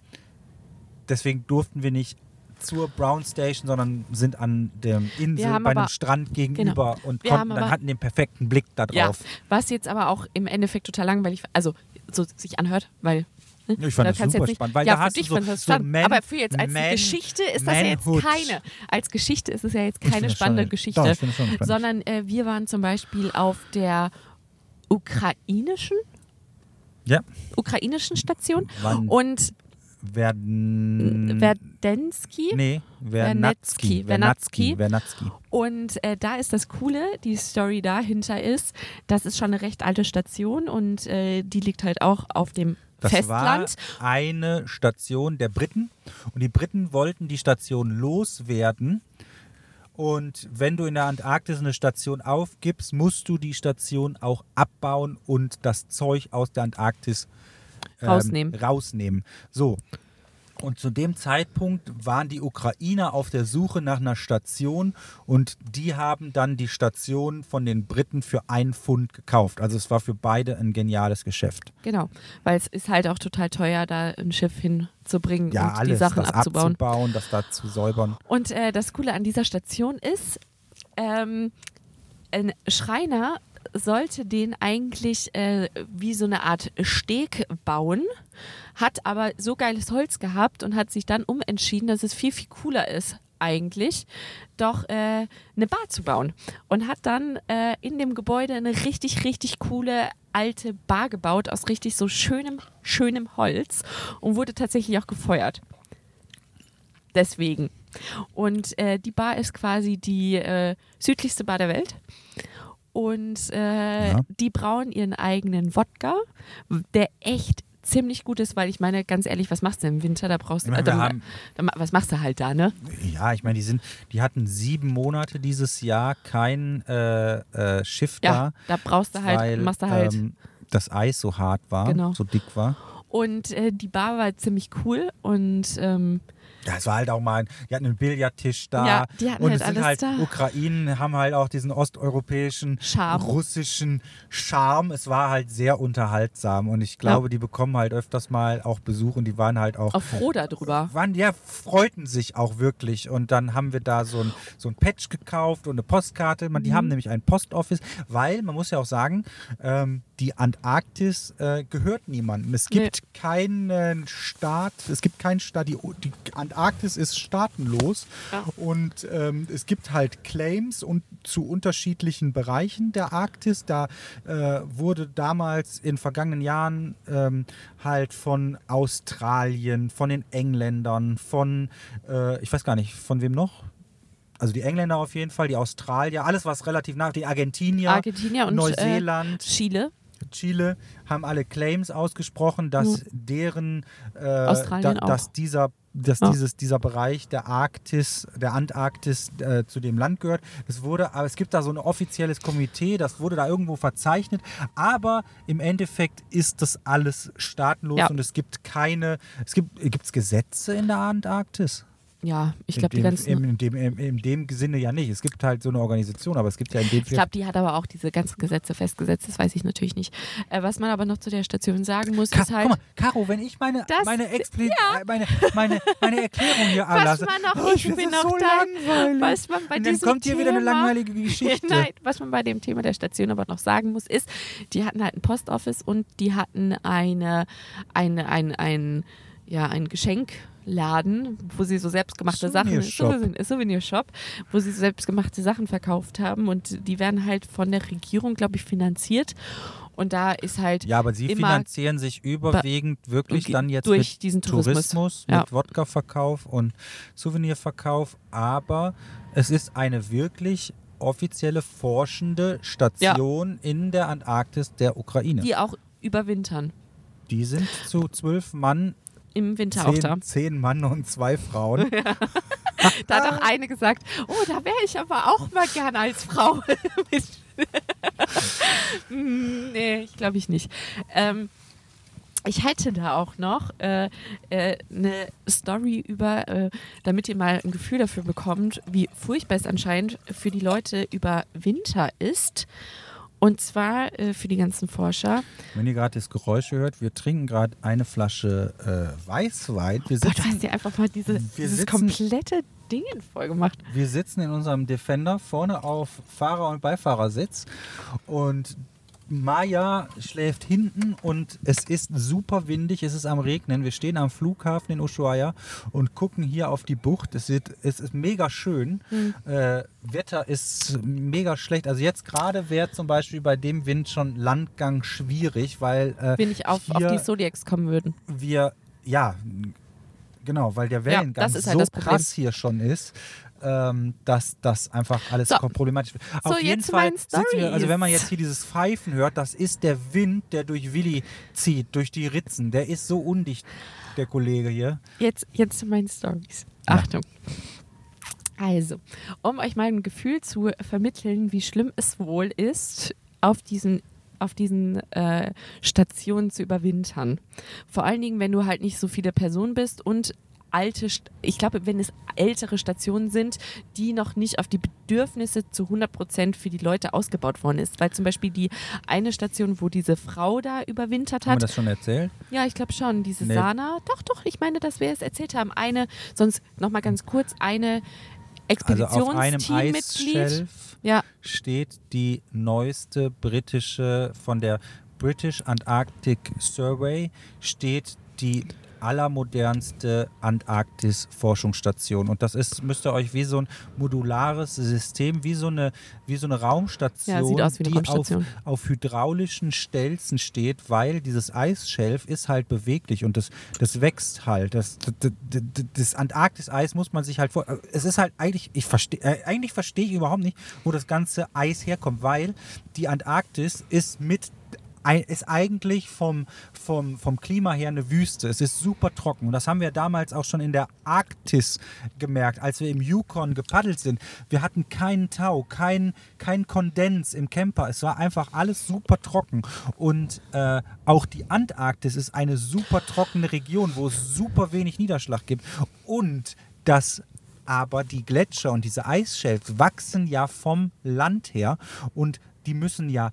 deswegen durften wir nicht zur Brown Station, sondern sind an dem Insel bei einem aber- Strand gegenüber und Wir konnten dann aber- hatten den perfekten Blick da ja, drauf. was jetzt aber auch im Endeffekt total langweilig, also so sich anhört, weil ne, Ich fand da das super spannend, weil ja, da für hast du dich so- fand ich das so spannend. Man- aber für jetzt als Man- Geschichte ist das ja jetzt keine. Als Geschichte ist es ja jetzt keine spannende schon- Geschichte, Doch, spannend. sondern äh, wir waren zum Beispiel auf der ukrainischen Ja, ukrainischen Station wann und werden Verdensky Nee, Vernetzky. Vernatzky. Vernatzky. Vernatzky. Und äh, da ist das Coole, die Story dahinter ist, das ist schon eine recht alte Station und äh, die liegt halt auch auf dem Das Festland. war eine Station der Briten und die Briten wollten die Station loswerden. Und wenn du in der Antarktis eine Station aufgibst, musst du die Station auch abbauen und das Zeug aus der Antarktis ähm, Rausnehmen. rausnehmen. So. Und zu dem Zeitpunkt waren die Ukrainer auf der Suche nach einer Station und die haben dann die Station von den Briten für ein Pfund gekauft. Also es war für beide ein geniales Geschäft. Genau, weil es ist halt auch total teuer, da ein Schiff hinzubringen Ja, und alles, die Sachen das abzubauen. abzubauen, das da zu säubern. Und äh, das Coole an dieser Station ist, ähm, ein Schreiner sollte den eigentlich äh, wie so eine Art Steg bauen, hat aber so geiles Holz gehabt und hat sich dann umentschieden, dass es viel, viel cooler ist eigentlich, doch äh, eine Bar zu bauen. Und hat dann äh, in dem Gebäude eine richtig, richtig coole alte Bar gebaut aus richtig so schönem, schönem Holz und wurde tatsächlich auch gefeuert deswegen. Und äh, die Bar ist quasi die äh, südlichste Bar der Welt. Und äh, Ja. die brauen ihren eigenen Wodka, der echt ziemlich gut ist, weil ich meine, ganz ehrlich, was machst du im Winter? Da brauchst du, äh, da, da, was machst du halt da, ne? Ja, ich meine, die sind, die hatten sieben Monate dieses Jahr kein äh, äh, Schiff Ja, da, da brauchst du halt, weil machst du halt. ähm, das Eis so hart war, Genau. so dick war. und äh, die Bar war ziemlich cool und ähm, Ja, es war halt auch mal, ein, die hatten einen Billardtisch da. Ja, die hatten und halt es sind halt, da. Ukrainen haben halt auch diesen osteuropäischen, Charme. russischen Charme. Es war halt sehr unterhaltsam und ich glaube, die bekommen halt öfters mal auch Besuch und die waren halt auch, auch froh darüber. waren, ja, freuten sich auch wirklich. Und dann haben wir da so ein, so ein Patch gekauft und eine Postkarte. Man, die Mhm. haben nämlich ein Postoffice, weil, man muss ja auch sagen, ähm, die Antarktis äh, gehört niemandem. Es gibt keinen Staat, es gibt keinen Staat, die, die Antarktis ist staatenlos Ja. und ähm, es gibt halt Claims und zu unterschiedlichen Bereichen der Arktis. Da äh, wurde damals in vergangenen Jahren ähm, halt von Australien, von den Engländern, von, äh, ich weiß gar nicht, von wem noch? Also die Engländer auf jeden Fall, die Australier, alles was relativ nach, die Argentinier, Argentinier und Neuseeland. Äh, Chile. Chile haben alle Claims ausgesprochen, dass deren äh, da, dass dieser dass Ja. dieses, dieser Bereich der Arktis, der Antarktis äh, zu dem Land gehört. Es wurde, aber es gibt da so ein offizielles Komitee, das wurde da irgendwo verzeichnet, aber im Endeffekt ist das alles staatenlos Ja. und es gibt keine, es gibt gibt's Gesetze in der Antarktis? Ja, ich glaube, die dem- ganzen. in, in, dem, in, dem Sinne ja nicht. Es gibt halt so eine Organisation, aber es gibt ja in dem Ich glaube, die hat aber auch diese ganzen Gesetze festgesetzt, das weiß ich natürlich nicht. Äh, was man aber noch zu der Station sagen muss, Ka ist halt, Guck mal, Caro, wenn ich meine, Das- meine, Expli äh, meine, meine, meine Erklärung hier was anlasse, man noch, oh, ich das bin noch so langweilig. was man bei Und dann kommt hier wieder eine Thema- langweilige Geschichte. Nein, was man bei dem Thema der Station aber noch sagen muss, ist, die hatten halt ein Postoffice und die hatten eine, eine, ein, ein, ja, ein Geschenkladen, wo sie so selbstgemachte Sachen, Souvenirshop. Souvenir- wo sie so selbstgemachte Sachen verkauft haben und die werden halt von der Regierung, glaube ich, finanziert. Und da ist halt Ja, aber sie finanzieren sich überwiegend wirklich dann jetzt durch mit diesen Tourismus. Tourismus, Ja. mit Wodka-Verkauf und Souvenirverkauf. Aber es ist eine wirklich offizielle forschende Station in der Antarktis der Ukraine. die auch überwintern. Die sind zu zwölf Mann, Im Winter auch da. zehn, zehn Mann und zwei Frauen. Da hat auch eine gesagt, oh, da wäre ich aber auch mal gerne als Frau. Hm, nee, ich glaube ich nicht. Ähm, ich hätte da auch noch äh, äh, eine Story über, äh, damit ihr mal ein Gefühl dafür bekommt, wie furchtbar es anscheinend für die Leute über Winter ist. Und zwar äh, für die ganzen Forscher. Wenn ihr gerade das Geräusch hört, wir trinken gerade eine Flasche äh, Weißwein. Wir du sitzen, hast dir einfach mal diese, dieses sitzen- komplette Ding voll gemacht. wir sitzen in unserem Defender vorne auf Fahrer- und Beifahrersitz und Maja schläft hinten und es ist super windig, es ist am Regnen. Wir stehen am Flughafen in Ushuaia und gucken hier auf die Bucht. Es, wird, es ist mega schön. Hm. Äh, Wetter ist mega schlecht. Also jetzt gerade wäre zum Beispiel bei dem Wind schon Landgang schwierig, weil äh, Wenn ich auf, auf die Zodiacs kommen würden. wir, ja, genau, weil der Wellengang das ist halt so krass hier schon ist, ähm, dass das einfach alles So. problematisch wird. So, Auf jeden Fall wir, also wenn man jetzt hier dieses Pfeifen hört, das ist der Wind, der durch Willi zieht, durch die Ritzen. Der ist so undicht, der Kollege hier. Jetzt, jetzt zu meinen Stories. Achtung. Also, um euch mal ein Gefühl zu vermitteln, wie schlimm es wohl ist, auf diesen auf diesen äh, Stationen zu überwintern. Vor allen Dingen, wenn du halt nicht so viele Personen bist und alte, ich glaube, wenn es ältere Stationen sind, die noch nicht auf die Bedürfnisse zu 100 Prozent für die Leute ausgebaut worden ist. Weil zum Beispiel die eine Station, wo diese Frau da überwintert Haben wir hat, das schon erzählt? ja, ich glaube schon. Diese Nee. Sana. Doch, doch, ich meine, dass wir es erzählt haben. Eine, sonst nochmal ganz kurz, eine Also Expeditionsteammitglied. Eisschelf ja, steht die neueste britische, von der British Antarctic Survey, steht die allermodernste Antarktis-Forschungsstation. Und das ist, müsst ihr euch wie so ein modulares System, wie so eine, wie so eine Raumstation, Ja, eine die auf, Raumstation. auf hydraulischen Stelzen steht, weil dieses Eisschelf ist halt beweglich und das, das wächst halt. Das, das, das, Antarktis-Eis muss man sich halt vor. Es ist halt eigentlich, ich verstehe, äh, eigentlich verstehe ich überhaupt nicht, wo das ganze Eis herkommt, weil die Antarktis ist mit ist eigentlich vom, vom, vom Klima her eine Wüste. Es ist super trocken. Und das haben wir damals auch schon in der Arktis gemerkt, als wir im Yukon gepaddelt sind. Wir hatten keinen Tau, keinen kein Kondens im Camper. Es war einfach alles super trocken. Und äh, auch die Antarktis ist eine super trockene Region, wo es super wenig Niederschlag gibt. Und das aber die Gletscher und diese Eisschelfs wachsen ja vom Land her und die müssen ja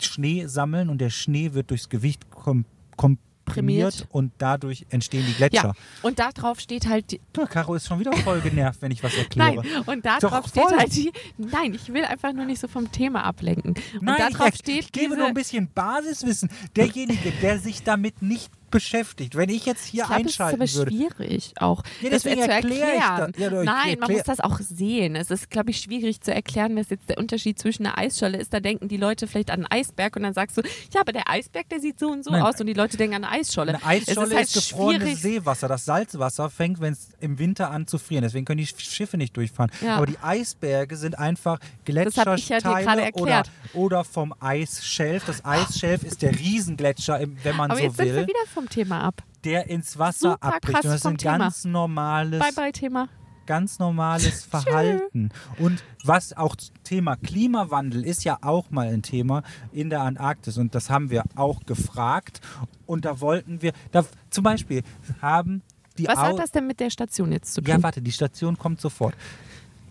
Schnee sammeln und der Schnee wird durchs Gewicht kom komprimiert und dadurch entstehen die Gletscher. Ja, und darauf steht halt. Die ja, Caro ist schon wieder voll genervt, wenn ich was erkläre. Nein, und darauf steht halt die. Nein, ich will einfach nur nicht so vom Thema ablenken. Und Nein, darauf ich, steht ich gebe nur ein bisschen Basiswissen. Derjenige, der sich damit nicht beschäftigt. Wenn ich jetzt hier ich glaub, einschalten das ist aber würde. schwierig auch. Ja, das zu erklären. Ja, Nein, man erklär- muss das auch sehen. Es ist, glaube ich, schwierig zu erklären, was jetzt der Unterschied zwischen einer Eisscholle ist. Da denken die Leute vielleicht an einen Eisberg und dann sagst du, ja, aber der Eisberg, der sieht so und so Nein. aus und die Leute denken an eine Eisscholle. Eine Eisscholle es ist, halt ist gefrorenes. Seewasser. Das Salzwasser fängt, wenn es im Winter an zu frieren. Deswegen können die Schiffe nicht durchfahren. Ja. Aber die Eisberge sind einfach ich ja Gletscherteile oder, oder vom Eisschelf. Das Eisschelf ist der Riesengletscher, wenn man Aber so jetzt sind wir will, wieder vom Thema ab. der ins Wasser Super abbricht. das ist ein Thema. ganz normales Bye bye Thema. ganz normales Verhalten. Und was auch Thema Klimawandel ist ja auch mal ein Thema in der Antarktis. Und das haben wir auch gefragt. Und da wollten wir, da, zum Beispiel haben die Was Au- hat das denn mit der Station jetzt zu tun? Ja, warte, die Station kommt sofort.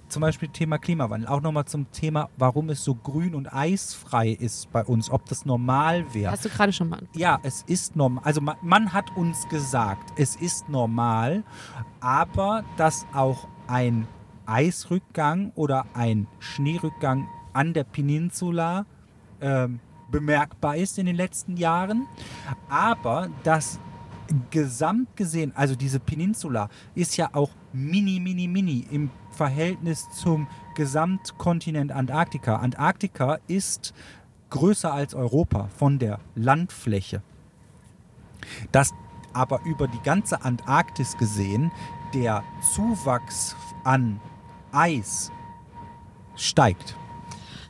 Zum Beispiel Thema Klimawandel. Auch nochmal zum Thema, warum es so grün und eisfrei ist bei uns. Ob das normal wäre. Hast du gerade schon mal. Ja, es ist normal. Also man, man hat uns gesagt, es ist normal, aber dass auch ein Eisrückgang oder ein Schneerückgang an der Peninsula ähm, bemerkbar ist in den letzten Jahren. Aber dass gesamt gesehen, also diese Peninsula ist ja auch mini, mini, mini im Verhältnis zum Gesamtkontinent Antarktika. Antarktika ist größer als Europa von der Landfläche. Dass aber über die ganze Antarktis gesehen der Zuwachs an Eis steigt.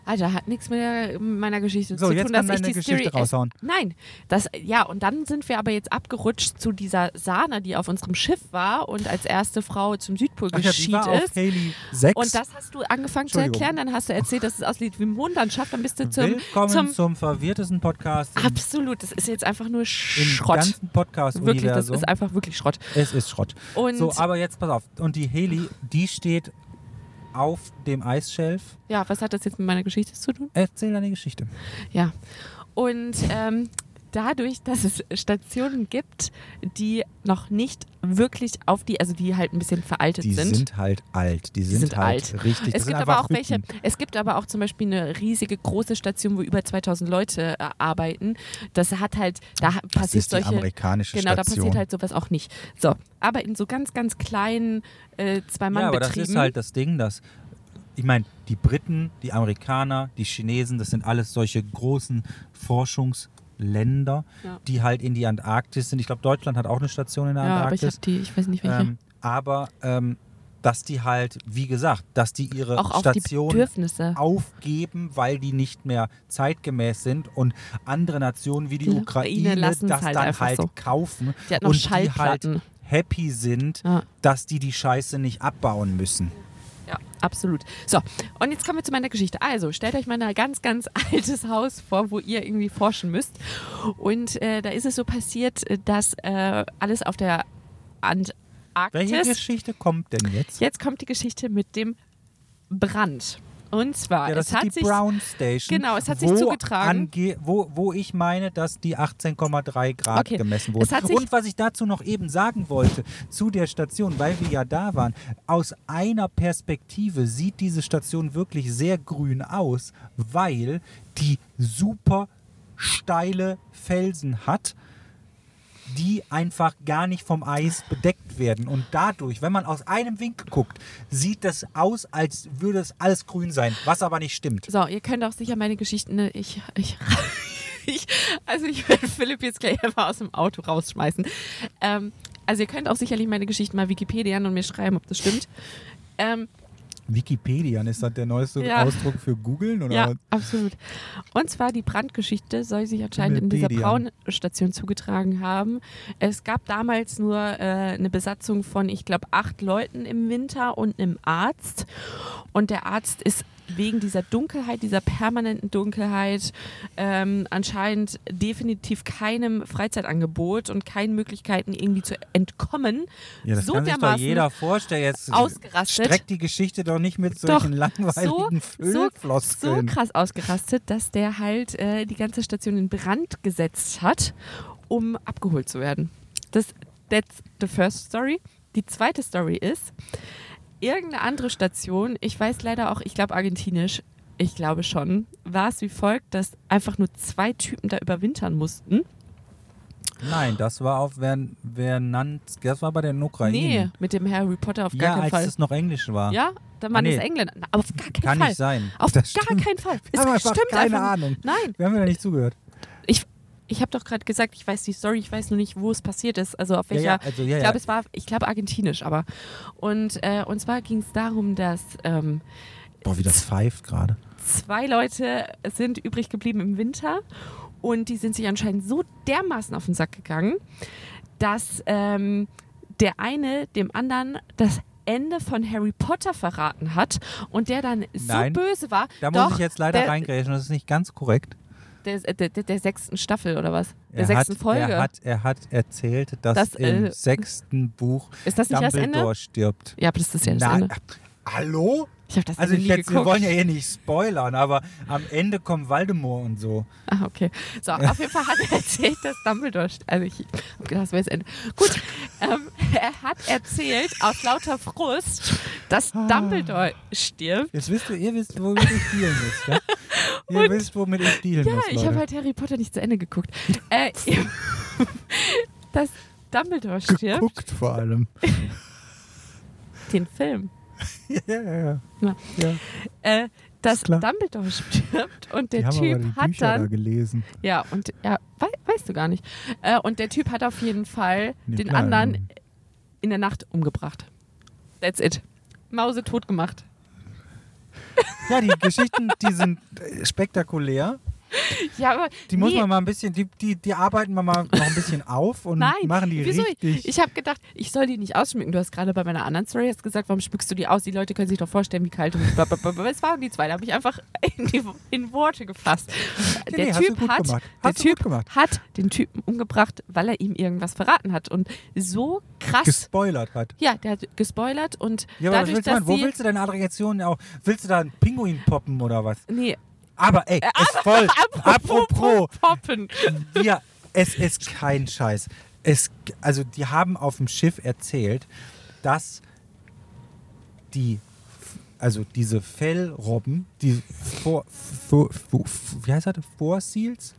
Alter, hat nichts mit, meiner Geschichte So, zu jetzt tun, kann dass ich deine die Geschichte Story raushauen. Nein, das ja und dann sind wir aber jetzt abgerutscht zu dieser Sana, die auf unserem Schiff war und als erste Frau zum Südpol Ach ja, auf ist. Haley 6. Und das hast du angefangen zu erklären, dann hast du erzählt, dass es aussieht wie Mondlandschaft, dann bist du zum, Willkommen zum zum, verwirrtesten Podcast im, Absolut, das ist jetzt einfach nur im Schrott. ganzen Wirklich, das ist einfach wirklich Schrott. Es ist Schrott. Und So, aber jetzt pass auf. Und die Haley, die steht auf dem Eisschelf. ja, was hat das jetzt mit meiner Geschichte zu tun? Erzähl deine Geschichte. Ja. Und ähm, dadurch, dass es Stationen gibt, die noch nicht wirklich auf die, also die halt ein bisschen veraltet Die sind. sind, halt alt. Die sind, sind halt alt. richtig. es gibt aber auch welche, Hütten. es gibt aber auch zum Beispiel eine riesige große Station, wo über 2000 Leute äh, arbeiten. Das hat halt, da Das passiert ist die solche. amerikanische Genau, da Station. passiert halt sowas auch nicht. So, aber in so ganz, ganz kleinen äh, Ja, aber das ist halt das Ding, dass ich meine, die Briten, die Amerikaner, die Chinesen, das sind alles solche großen Forschungsländer, Ja. die halt in die Antarktis sind. Ich glaube, Deutschland hat auch eine Station in der ja, aber ich Antarktis. die, ich weiß nicht welche. ähm, aber ähm, dass die halt, wie gesagt, dass die ihre auch auf die Station Bedürfnisse. aufgeben, weil die nicht mehr zeitgemäß sind und andere Nationen wie die, Die Ukraine das halt dann halt so. kaufen Die und die halt happy sind, Ja. dass die die Scheiße nicht abbauen müssen. Absolut. So, und jetzt kommen wir zu meiner Geschichte. Also, stellt euch mal ein ganz, ganz altes Haus vor, wo ihr irgendwie forschen müsst. Und äh, da ist es so passiert, äh, dass äh, alles auf der Welche Antarktis. Geschichte kommt denn jetzt? Jetzt kommt die Geschichte mit dem Brand. Und zwar, Ja, das es hat ist die sich. Brown Station. Genau, es hat sich wo zugetragen. wo, wo ich meine, dass die 18,3 Grad Okay, gemessen es wurden. hat Und was ich dazu noch eben sagen wollte, zu der Station, weil wir ja da waren, aus einer Perspektive sieht diese Station wirklich sehr grün aus, weil die super steile Felsen hat die einfach gar nicht vom Eis bedeckt werden. Und dadurch, wenn man aus einem Winkel guckt, sieht das aus, als würde es alles grün sein, was aber nicht stimmt. So, ihr könnt auch sicher meine Geschichten. Ne, ich, ich, ich, also ich werde Philipp jetzt gleich einfach aus dem Auto rausschmeißen. Ähm, also ihr könnt auch sicherlich meine Geschichten mal Wikipedia und mir schreiben, ob das stimmt. Ähm, Wikipedia, ist das der neueste Ja. Ausdruck für googeln? Oder? Ja, absolut. Und zwar die Brandgeschichte soll sich anscheinend in dieser Wikipedia. Frauenstation zugetragen haben. Es gab damals nur äh, eine Besatzung von, ich glaube, acht Leuten im Winter und einem Arzt. Und der Arzt ist wegen dieser Dunkelheit, dieser permanenten Dunkelheit, ähm, anscheinend definitiv keinem Freizeitangebot und keinen Möglichkeiten irgendwie zu entkommen. Ja, das so kann sich doch jeder vorstellen. Jetzt ausgerastet. streckt die Geschichte doch nicht mit Doch, solchen langweiligen so, so Füllfloskeln. krass ausgerastet, dass der halt äh, die ganze Station in Brand gesetzt hat, um abgeholt zu werden. Das that's the first story. Die zweite Story ist, irgendeine andere Station, ich weiß leider auch, ich glaube argentinisch, ich glaube schon, war es wie folgt, dass einfach nur zwei Typen da überwintern mussten. Nein, das war auf Vern, Vernant, das war bei der Ukraine. Nee, mit dem Harry Potter auf ja, gar keinen als Fall. es noch Englisch war. Ja, der Mann Ah, nee. ist Engländer. Auf gar keinen Kann Fall. nicht sein. Auf Das gar stimmt. keinen Fall. Wir haben stimmt keine einfach. Ahnung. Nein, Wir haben ja nicht zugehört. Ich habe doch gerade gesagt, ich weiß die Story, ich weiß nur nicht, wo es passiert ist. Also auf welcher. Ja, ja, also, ja, ich glaube, es war, ich glaube, argentinisch, aber. Und, äh, und zwar ging es darum, dass ähm, Boah, wie das pfeift gerade. zwei Leute sind übrig geblieben im Winter und die sind sich anscheinend so dermaßen auf den Sack gegangen, dass ähm, der eine dem anderen das Ende von Harry Potter verraten hat und der dann Nein, so böse war. Da muss ich jetzt leider der, reingrätschen, das ist nicht ganz korrekt. Der, der, der, der sechsten Staffel oder was? Der Er sechsten hat, Folge. Er hat, er hat erzählt, dass Das, im äh, sechsten Buch ist das nicht das Ende? Dumbledore stirbt. Ja, aber das ist ja das Nein, Ende. hallo? Ich habe das Also ich jetzt, wir wollen ja hier nicht spoilern, aber am Ende kommt Voldemort und so. Ah, okay. So, auf jeden Fall hat er erzählt, dass Dumbledore. Also, ich hab gedacht, das wäre das Ende. Gut, ähm, er hat erzählt, aus lauter Frust, dass Ah. Dumbledore stirbt. Jetzt wisst ihr, ihr wisst, womit ich dealen muss, ja? Ihr wisst, womit ich dealen Ja, muss, ich Leute. habe halt Harry Potter nicht zu Ende geguckt. Äh, dass Dumbledore stirbt, Geguckt vor allem. den Film. ja, ja, ja. Äh, dass. Dumbledore stirbt und der Typ hat Bücher da dann. gelesen. Ja, und ja, wei weißt du gar nicht. Äh, und der Typ hat auf jeden Fall Nee, den klar, anderen ja. in der Nacht umgebracht. That's it. Mause tot gemacht. Ja, die Geschichten, die sind äh, spektakulär. Ja, aber Die muss nee, man mal ein bisschen, die, die, die arbeiten wir mal noch ein bisschen auf und Nein, machen die wieso? richtig. Ich habe gedacht, ich soll die nicht ausschmücken. Du hast gerade bei meiner anderen Story hast gesagt, warum schmückst du die aus? Die Leute können sich doch vorstellen, wie kalt und blablabla. Es waren die zwei, da habe ich einfach in, die, in Worte gefasst. Nee, der nee, typ, hat, gemacht. der typ hat den Typen umgebracht, weil er ihm irgendwas verraten hat. Und so krass. gespoilert hat. ja, der hat gespoilert und Ja, aber dadurch, willst du dass machen? Wo willst du deine Aggregationen auch? Willst du da einen Pinguin poppen oder was? Nee, Aber ey, ist voll. Apropos, Poppen. wir, es ist kein Scheiß. Es, also die haben auf dem Schiff erzählt, dass die, also diese Fellrobben, die vor, vor, vor, wie heißt das? Vorseals?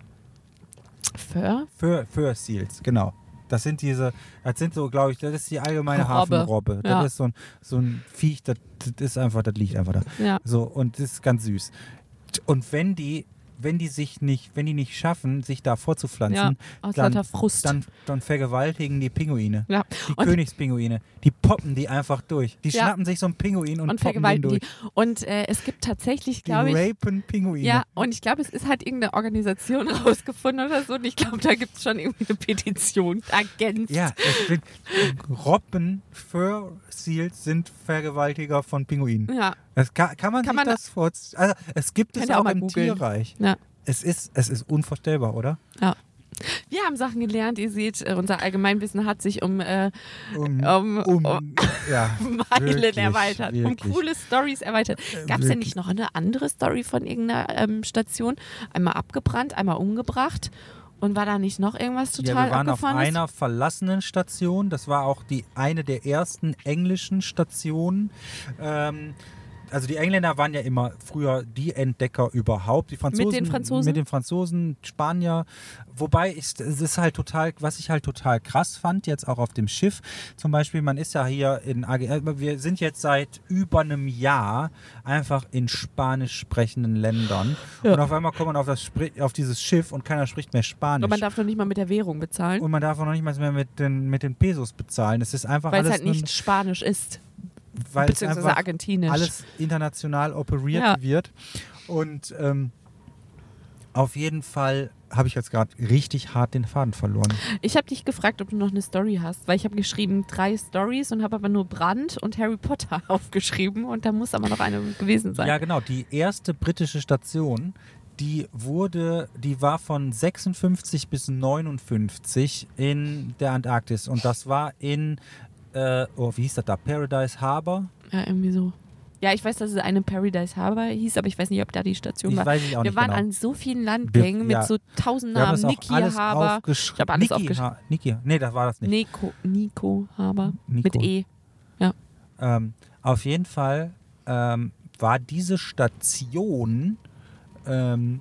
Für? Fur, Furseals, genau. Das sind diese, das sind so, glaube ich, das ist die allgemeine Robbe. Hafenrobbe. Ja. Das ist so ein, so ein Viech, das, das ist einfach, das liegt einfach da. Ja. So, und das ist ganz süß. Und wenn die, wenn die sich nicht, wenn die nicht schaffen, sich da Ja, vorzupflanzen, aus dann, dann, dann vergewaltigen die Pinguine. ja. Die Und- Königspinguine. Die poppen die einfach durch. Die Ja. schnappen sich so einen Pinguin und, und poppen den vergewaltigen durch. die. Und äh, es gibt tatsächlich, glaube ich, rapen Pinguine. ja, und ich glaube, es ist halt irgendeine Organisation rausgefunden oder so. Und ich glaube, da gibt es schon irgendwie eine Petition ergänzt. Ja, es sind Robben, Furseals sind Vergewaltiger von Pinguinen. Ja, Das kann, kann man Kann sich man- das vorstellen? Also, es gibt es auch auch im googeln. Tierreich. ja. Es ist, es ist unvorstellbar, oder? Wir haben Sachen gelernt. Ihr seht, äh, unser Allgemeinwissen hat sich um, äh, Um, um, um, um ja, Meilen wirklich, erweitert, um wirklich. coole Stories erweitert. Gab es denn nicht noch eine andere Story von irgendeiner ähm, Station? Einmal abgebrannt, einmal umgebracht. Und war da nicht noch irgendwas Ja, total wir waren auf einer verlassenen Station. Das war auch die eine der ersten englischen Stationen. Ähm, also die Engländer waren ja immer früher die Entdecker überhaupt. Die Franzosen, den Franzosen? Mit den Franzosen, Spanier. Wobei ich, es ist halt total, was ich halt total krass fand, jetzt auch auf dem Schiff. Zum Beispiel, man ist ja hier in AG, äh, wir sind jetzt seit über einem Jahr einfach in spanisch sprechenden Ländern. Ja. Und auf einmal kommt man auf, das, auf dieses Schiff und keiner spricht mehr Spanisch. Und man darf noch nicht mal mit der Währung bezahlen, Und man darf auch noch nicht mal mehr mit den, mit den Pesos bezahlen. Es ist einfach weil es halt nicht Spanisch ist. Weil es Beziehungsweise argentinisch. alles international operiert Ja. wird. Und ähm, auf jeden Fall habe ich jetzt gerade richtig hart den Faden verloren. Ich habe dich gefragt, ob du noch eine Story hast, weil ich habe geschrieben drei Stories und habe aber nur Brand und Harry Potter aufgeschrieben und da muss aber noch eine gewesen sein. Ja, genau. Die erste britische Station, die wurde, die war von 56 bis 59 in der Antarktis. Und das war in, äh, oh, wie hieß das da? Paradise Harbor? Ja, irgendwie so. Ja, ich weiß, dass es eine Paradise Harbor hieß, aber ich weiß nicht, ob da die Station Ich war. weiß ich auch Wir nicht waren genau. an so vielen Landgängen Wir- ja. mit so tausend Namen. Niki alles Harbor. Ich habe alles aufgeschrieben. Niki, nee, das war das nicht. Nico, Nico Harbor. Nico. Mit E. Ähm, auf jeden Fall ähm, war diese Station, ähm,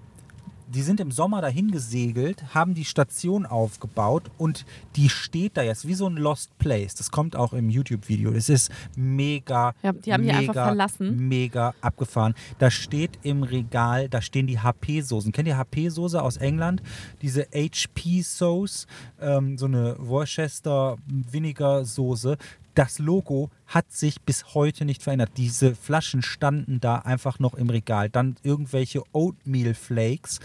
die sind im Sommer dahin gesegelt, haben die Station aufgebaut und die steht da jetzt wie so ein Lost Place. Das kommt auch im YouTube-Video. Das ist mega, Ja, die haben die mega, einfach verlassen. mega abgefahren. Da steht im Regal, da stehen die HP-Soßen. Kennt ihr HP-Soße aus England? Diese HP-Sauce, ähm, so eine Worcester Vinegar-Soße. Das Logo hat sich bis heute nicht verändert. Diese Flaschen standen da einfach noch im Regal. Dann irgendwelche Oatmeal Flakes.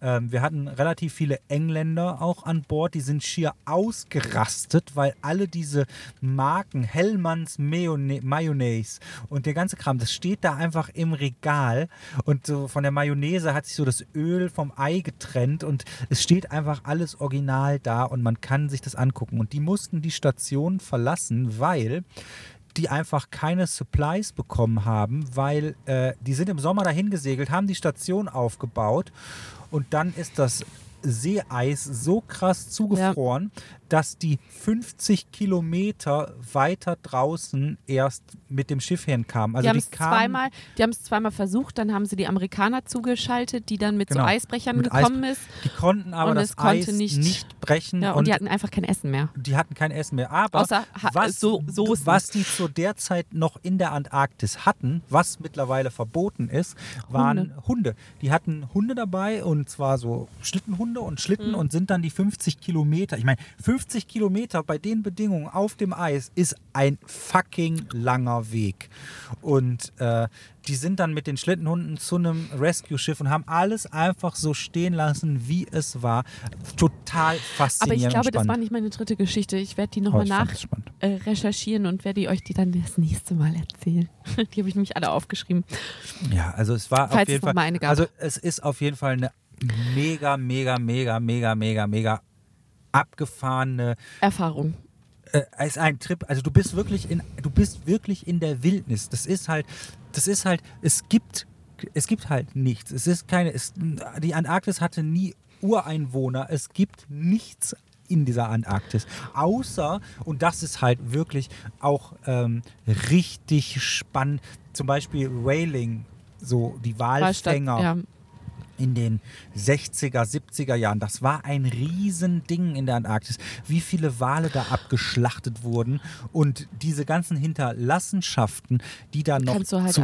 Ähm, wir hatten relativ viele Engländer auch an Bord. Die sind schier ausgerastet, weil alle diese Marken, Hellmanns Mayonnaise, und der ganze Kram, das steht da einfach im Regal. Und so von der Mayonnaise hat sich so das Öl vom Ei getrennt und es steht einfach alles original da und man kann sich das angucken. Und die mussten die Station verlassen, weil die einfach keine Supplies bekommen haben, weil äh, die sind im Sommer dahin gesegelt, haben die Station aufgebaut und dann ist das Seeeis so krass zugefroren, dass die 50 Kilometer weiter draußen erst mit dem Schiff hinkamen. Also die haben es kamen zweimal, die haben es zweimal versucht, dann haben sie die Amerikaner zugeschaltet, die dann mit Genau. so Eisbrechern Mit gekommen ist. die konnten aber und das es konnte Eis nicht- nicht, brechen Ja, und, und die hatten einfach kein Essen mehr. die hatten kein Essen mehr. Aber Außer ha- was, so- Soßen. was die zu der Zeit noch in der Antarktis hatten, was mittlerweile verboten ist, waren Hunde. Die hatten Hunde dabei und zwar so Schlittenhunde und Schlitten Mhm. und sind dann die 50 Kilometer. Ich meine, 50 Kilometer bei den Bedingungen auf dem Eis ist ein fucking langer Weg. Und äh, die sind dann mit den Schlittenhunden zu einem Rescue-Schiff und haben alles einfach so stehen lassen, wie es war. Total Aber faszinierend. ich glaube, das war nicht meine dritte Geschichte. Ich werde die Oh, nochmal fand nach äh, recherchieren und werde euch die dann das nächste Mal erzählen. die habe ich nämlich alle aufgeschrieben. Ja, also es war Falls auf jeden Fall. eine. Also es ist auf jeden Fall eine mega, mega, mega, mega, mega, mega abgefahrene. Erfahrung. Äh, es ist ein Trip. Also du bist wirklich in, du bist wirklich in der Wildnis. Das ist halt, das ist halt. Es gibt, es gibt halt nichts. Es ist keine. Es, die Antarktis hatte nie Ureinwohner. Es gibt nichts in dieser Antarktis. Außer, und das ist halt wirklich auch ähm, richtig spannend, zum Beispiel Whaling, so die Walfänger ja. In den 60er, 70er Jahren. Das war ein Riesending in der Antarktis. Wie viele Wale da abgeschlachtet wurden und diese ganzen Hinterlassenschaften, die da noch halt zu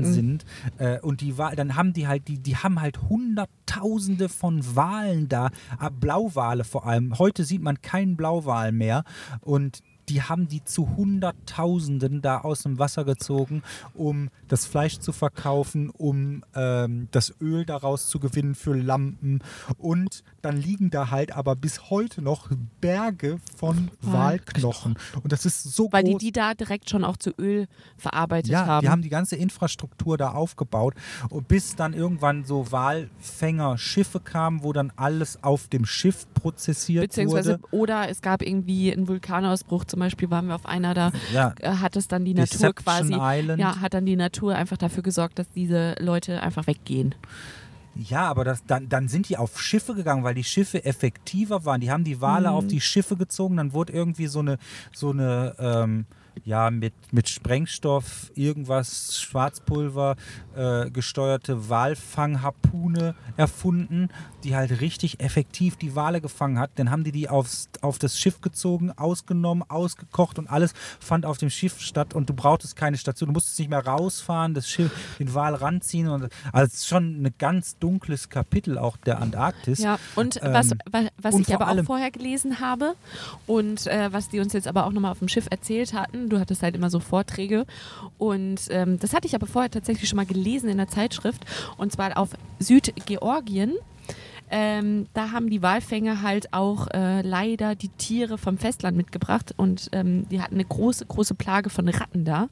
finden sind. Äh, und die Wa- dann haben die halt, die, die haben halt Hunderttausende von Walen da, äh, Blauwale vor allem. Heute sieht man keinen Blauwal mehr und die haben die zu Hunderttausenden da aus dem Wasser gezogen, um das Fleisch zu verkaufen, um ähm, das Öl daraus zu gewinnen für Lampen. Und dann liegen da halt aber bis heute noch Berge von Walknochen. Und das ist so Weil die groß. die da direkt schon auch zu Öl verarbeitet Ja, haben. die haben die ganze Infrastruktur da aufgebaut, und bis dann irgendwann so Walfängerschiffe kamen, wo dann alles auf dem Schiff prozessiert Beziehungsweise, wurde. oder es gab irgendwie einen Vulkanausbruch, zum Beispiel waren wir auf einer, da Ja, äh, hat es dann die Natur Deception quasi, Island. ja, hat dann die Natur einfach dafür gesorgt, dass diese Leute einfach weggehen. Ja, aber das, dann, dann sind die auf Schiffe gegangen, weil die Schiffe effektiver waren. Die haben die Wale Mhm. auf die Schiffe gezogen, dann wurde irgendwie so eine, so eine ähm, ja, mit, mit Sprengstoff, irgendwas, Schwarzpulver äh, gesteuerte Walfangharpune erfunden, die halt richtig effektiv die Wale gefangen hat. Dann haben die die aufs, auf das Schiff gezogen, ausgenommen, ausgekocht und alles fand auf dem Schiff statt und du brauchtest keine Station. Du musstest nicht mehr rausfahren, das Schiff, den Wal ranziehen. Und, also es ist schon ein ganz dunkles Kapitel auch der Antarktis. Ja, und Ähm, was, wa- was und ich aber auch vorher gelesen habe und äh, was die uns jetzt aber auch nochmal auf dem Schiff erzählt hatten, Du hattest halt immer so Vorträge. Und ähm, das hatte ich aber vorher tatsächlich schon mal gelesen in der Zeitschrift. Und zwar auf Südgeorgien. Ähm, da haben die Walfänger halt auch äh, leider die Tiere vom Festland mitgebracht und ähm, die hatten eine große, große Plage von Ratten da.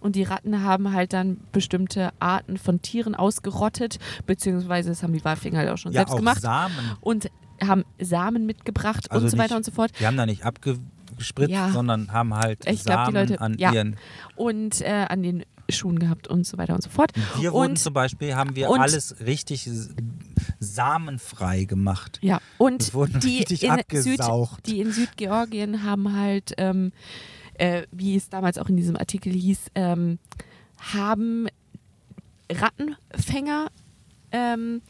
Und die Ratten haben halt dann bestimmte Arten von Tieren ausgerottet, beziehungsweise das haben die Walfänger halt auch schon Ja, selbst auch gemacht Samen. und haben Samen mitgebracht Also und so weiter nicht- und so fort. Die haben da nicht abgespritzt, Ja. sondern haben halt Ich glaub, Samen die Leute- an ja. ihren. Und äh, an den Schuhen gehabt und so weiter und so fort. Wir wurden und, zum Beispiel, haben wir und- alles richtig samenfrei gemacht. ja, und die in, Süd, die in Südgeorgien haben halt, ähm, äh, wie es damals auch in diesem Artikel hieß, ähm, haben Rattenfänger ähm,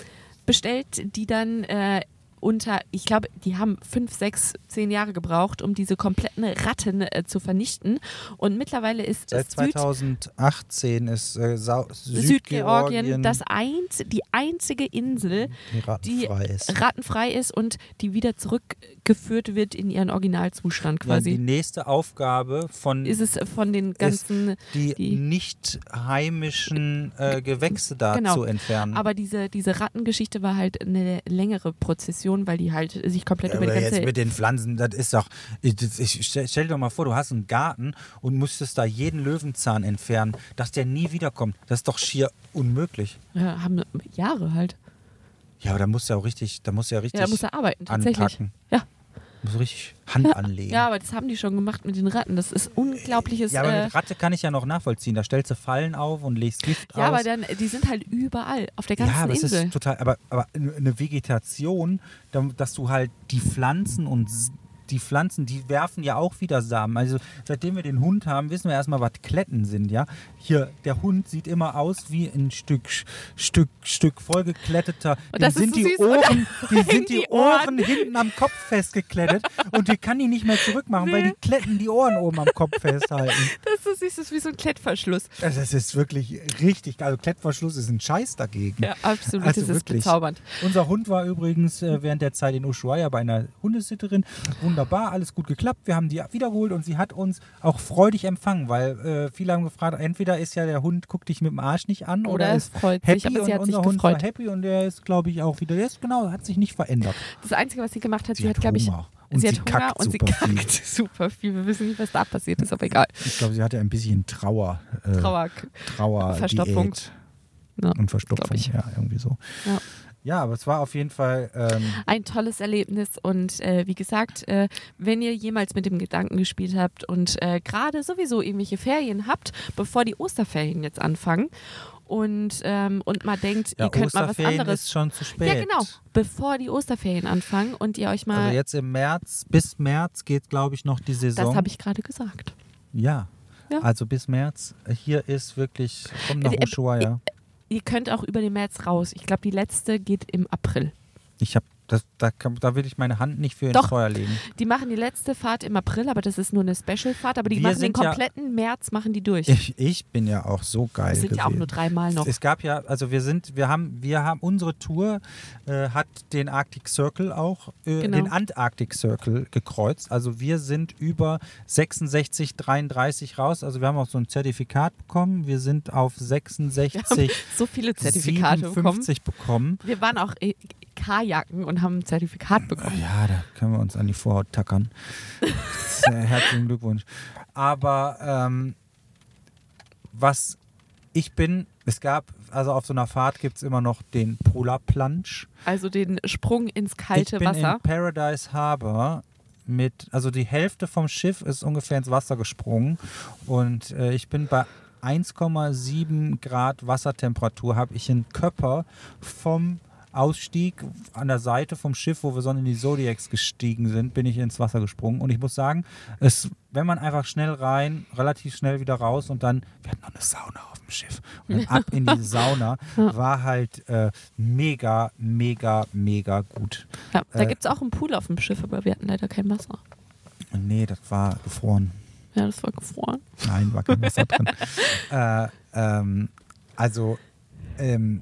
bestellt, die dann äh, unter, ich glaube, die haben fünf, sechs, zehn Jahre gebraucht, um diese kompletten Ratten äh, zu vernichten. Und mittlerweile ist Seit Süd 2018 ist äh, Südgeorgien Südgeorgien das einz die einzige Insel, die die rattenfrei ist. rattenfrei ist und die wieder zurückgeführt wird in ihren Originalzustand Ja, die quasi. nächste Aufgabe von ist es von den ganzen, die, die- nicht heimischen äh, Gewächse da Genau. zu entfernen. aber diese, diese Rattengeschichte war halt eine längere Prozession, weil die halt sich komplett über die ganze jetzt mit den Pflanzen, das ist doch. Ich, ich stell, dir doch mal vor, du hast einen Garten und müsstest da jeden Löwenzahn entfernen, dass der nie wiederkommt. Das ist doch schier unmöglich. ja, haben Jahre halt. Ja, aber da musst du ja auch richtig, da musst du ja richtig Ja, da muss er arbeiten, tatsächlich. anpacken. Ja. Du richtig Hand anlegen. Ja, aber das haben die schon gemacht mit den Ratten. Das ist unglaubliches. Ja, aber äh, mit Ratte kann ich ja noch nachvollziehen. Da stellst du Fallen auf und legst Gift ja, aus. aber dann, die sind halt überall, auf der ganzen ja, aber Insel. ist total, aber, aber eine Vegetation, da- dass du halt die Pflanzen und die Pflanzen, die werfen ja auch wieder Samen. Also seitdem wir den Hund haben, wissen wir erstmal, was Kletten sind, ja. Hier, der Hund sieht immer aus wie ein Stück, Stück, Stück vollgekletteter. Und Dem das ist sind so die Ohren, die sind die die Ohren. Ohren hinten am Kopf festgeklettet und die kann die nicht mehr zurückmachen, weil Nee. die Kletten die Ohren oben am Kopf festhalten. Das ist das ist wie so ein Klettverschluss. Also das ist wirklich richtig. Also Klettverschluss ist ein Scheiß dagegen. Ja, absolut. Also das ist wirklich. bezaubernd. Unser Hund war übrigens äh, während der Zeit in Ushuaia bei einer Hundesitterin. Wunderbar, alles gut geklappt. Wir haben die wiedergeholt und sie hat uns auch freudig empfangen, weil äh, viele haben gefragt, entweder ist ja der Hund, guckt dich mit dem Arsch nicht an oder, Oder ist freut happy sich, aber sie und hat sich unser Hund war gefreut. happy und der ist, glaube ich, auch wieder, der ist genau, hat sich nicht verändert. Das Einzige, was sie gemacht hat, sie, Sie hat, glaube ich. Und sie sie hat Hunger kackt und sie super viel. kackt super viel. Wir wissen nicht, was da passiert ist, aber egal. Ich glaube, sie hatte ein bisschen Trauer. Äh, Trauer. Trauer Verstopfung. Ja, und Verstopfung, ja, irgendwie so. Ja. Ja, aber es war auf jeden Fall. Ähm, Ein tolles Erlebnis und äh, wie gesagt, äh, wenn ihr jemals mit dem Gedanken gespielt habt und äh, gerade sowieso irgendwelche Ferien habt, bevor die Osterferien jetzt anfangen und, ähm, und mal denkt, ja, ihr könnt mal was anderes. ist schon zu spät. Ja, genau. Bevor die Osterferien anfangen und ihr euch mal. Also jetzt im März, bis März geht, glaube ich, noch die Saison. das habe ich gerade gesagt. Ja. Ja. Also bis März. Hier ist wirklich, komm nach Äh, äh, Ushuaia. Ihr könnt auch über den März raus. Ich glaube, die letzte geht im April. Ich habe, das, da, kann, da will ich meine Hand nicht für ins Doch. Feuer legen. Die machen die letzte Fahrt im April, aber das ist nur eine Special-Fahrt. Aber die Wir machen den sind ja- kompletten März, machen die durch. Ich, ich bin ja auch so geil Das sind ja auch gewesen. nur dreimal noch. Es gab ja, also wir sind, wir haben, wir haben unsere Tour äh, hat den Arctic Circle auch, äh, Genau. den Antarctic Circle gekreuzt. Also wir sind über 66, 33 raus. Also wir haben auch so ein Zertifikat bekommen. Wir sind auf 66, so viele Zertifikate bekommen. 57 bekommen. Wir waren auch äh, Kajaken und haben ein Zertifikat bekommen. Ja, da können wir uns an die Vorhaut tackern. Herzlichen Glückwunsch. Aber ähm, was ich bin, es gab, also auf so einer Fahrt gibt es immer noch den Polar Plunge. Also den Sprung ins kalte ich bin Wasser. in Paradise Harbor mit, also die Hälfte vom Schiff ist ungefähr ins Wasser gesprungen und äh, ich bin bei 1,7 Grad Wassertemperatur, habe ich einen Körper vom Ausstieg an der Seite vom Schiff, wo wir so in die Zodiacs gestiegen sind, bin ich ins Wasser gesprungen. Und ich muss sagen, es, wenn man einfach schnell rein, relativ schnell wieder raus und dann, wir hatten noch eine Sauna auf dem Schiff. Und dann ab in die Sauna war halt äh, mega, mega, mega gut. Ja, da äh, gibt es auch einen Pool auf dem Schiff, aber wir hatten leider kein Wasser. Nee, das war gefroren. Ja, das war gefroren. Nein, war kein Wasser drin. Äh, ähm, also, ähm,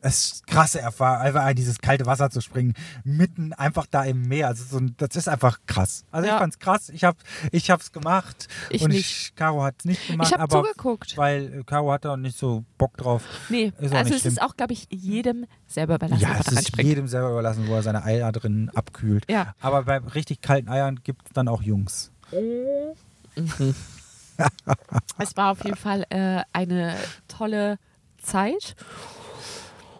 es ist krasse Erfahrung, einfach in dieses kalte Wasser zu springen, mitten einfach da im Meer. Also so das ist einfach krass. Also Ja. ich fand's krass. Ich habe ich hab's gemacht Ich und nicht. ich Caro hat's nicht gemacht, Ich habe aber zugeguckt. weil äh, Caro hat da nicht so Bock drauf. Nee, Ist also es ist auch, glaube ich, jedem selber überlassen, Ja, es ist jedem selber überlassen, wo er seine Eier drin abkühlt. Ja. Aber bei richtig kalten Eiern gibt es dann auch Jungs. Es war auf jeden Fall äh, eine tolle Zeit.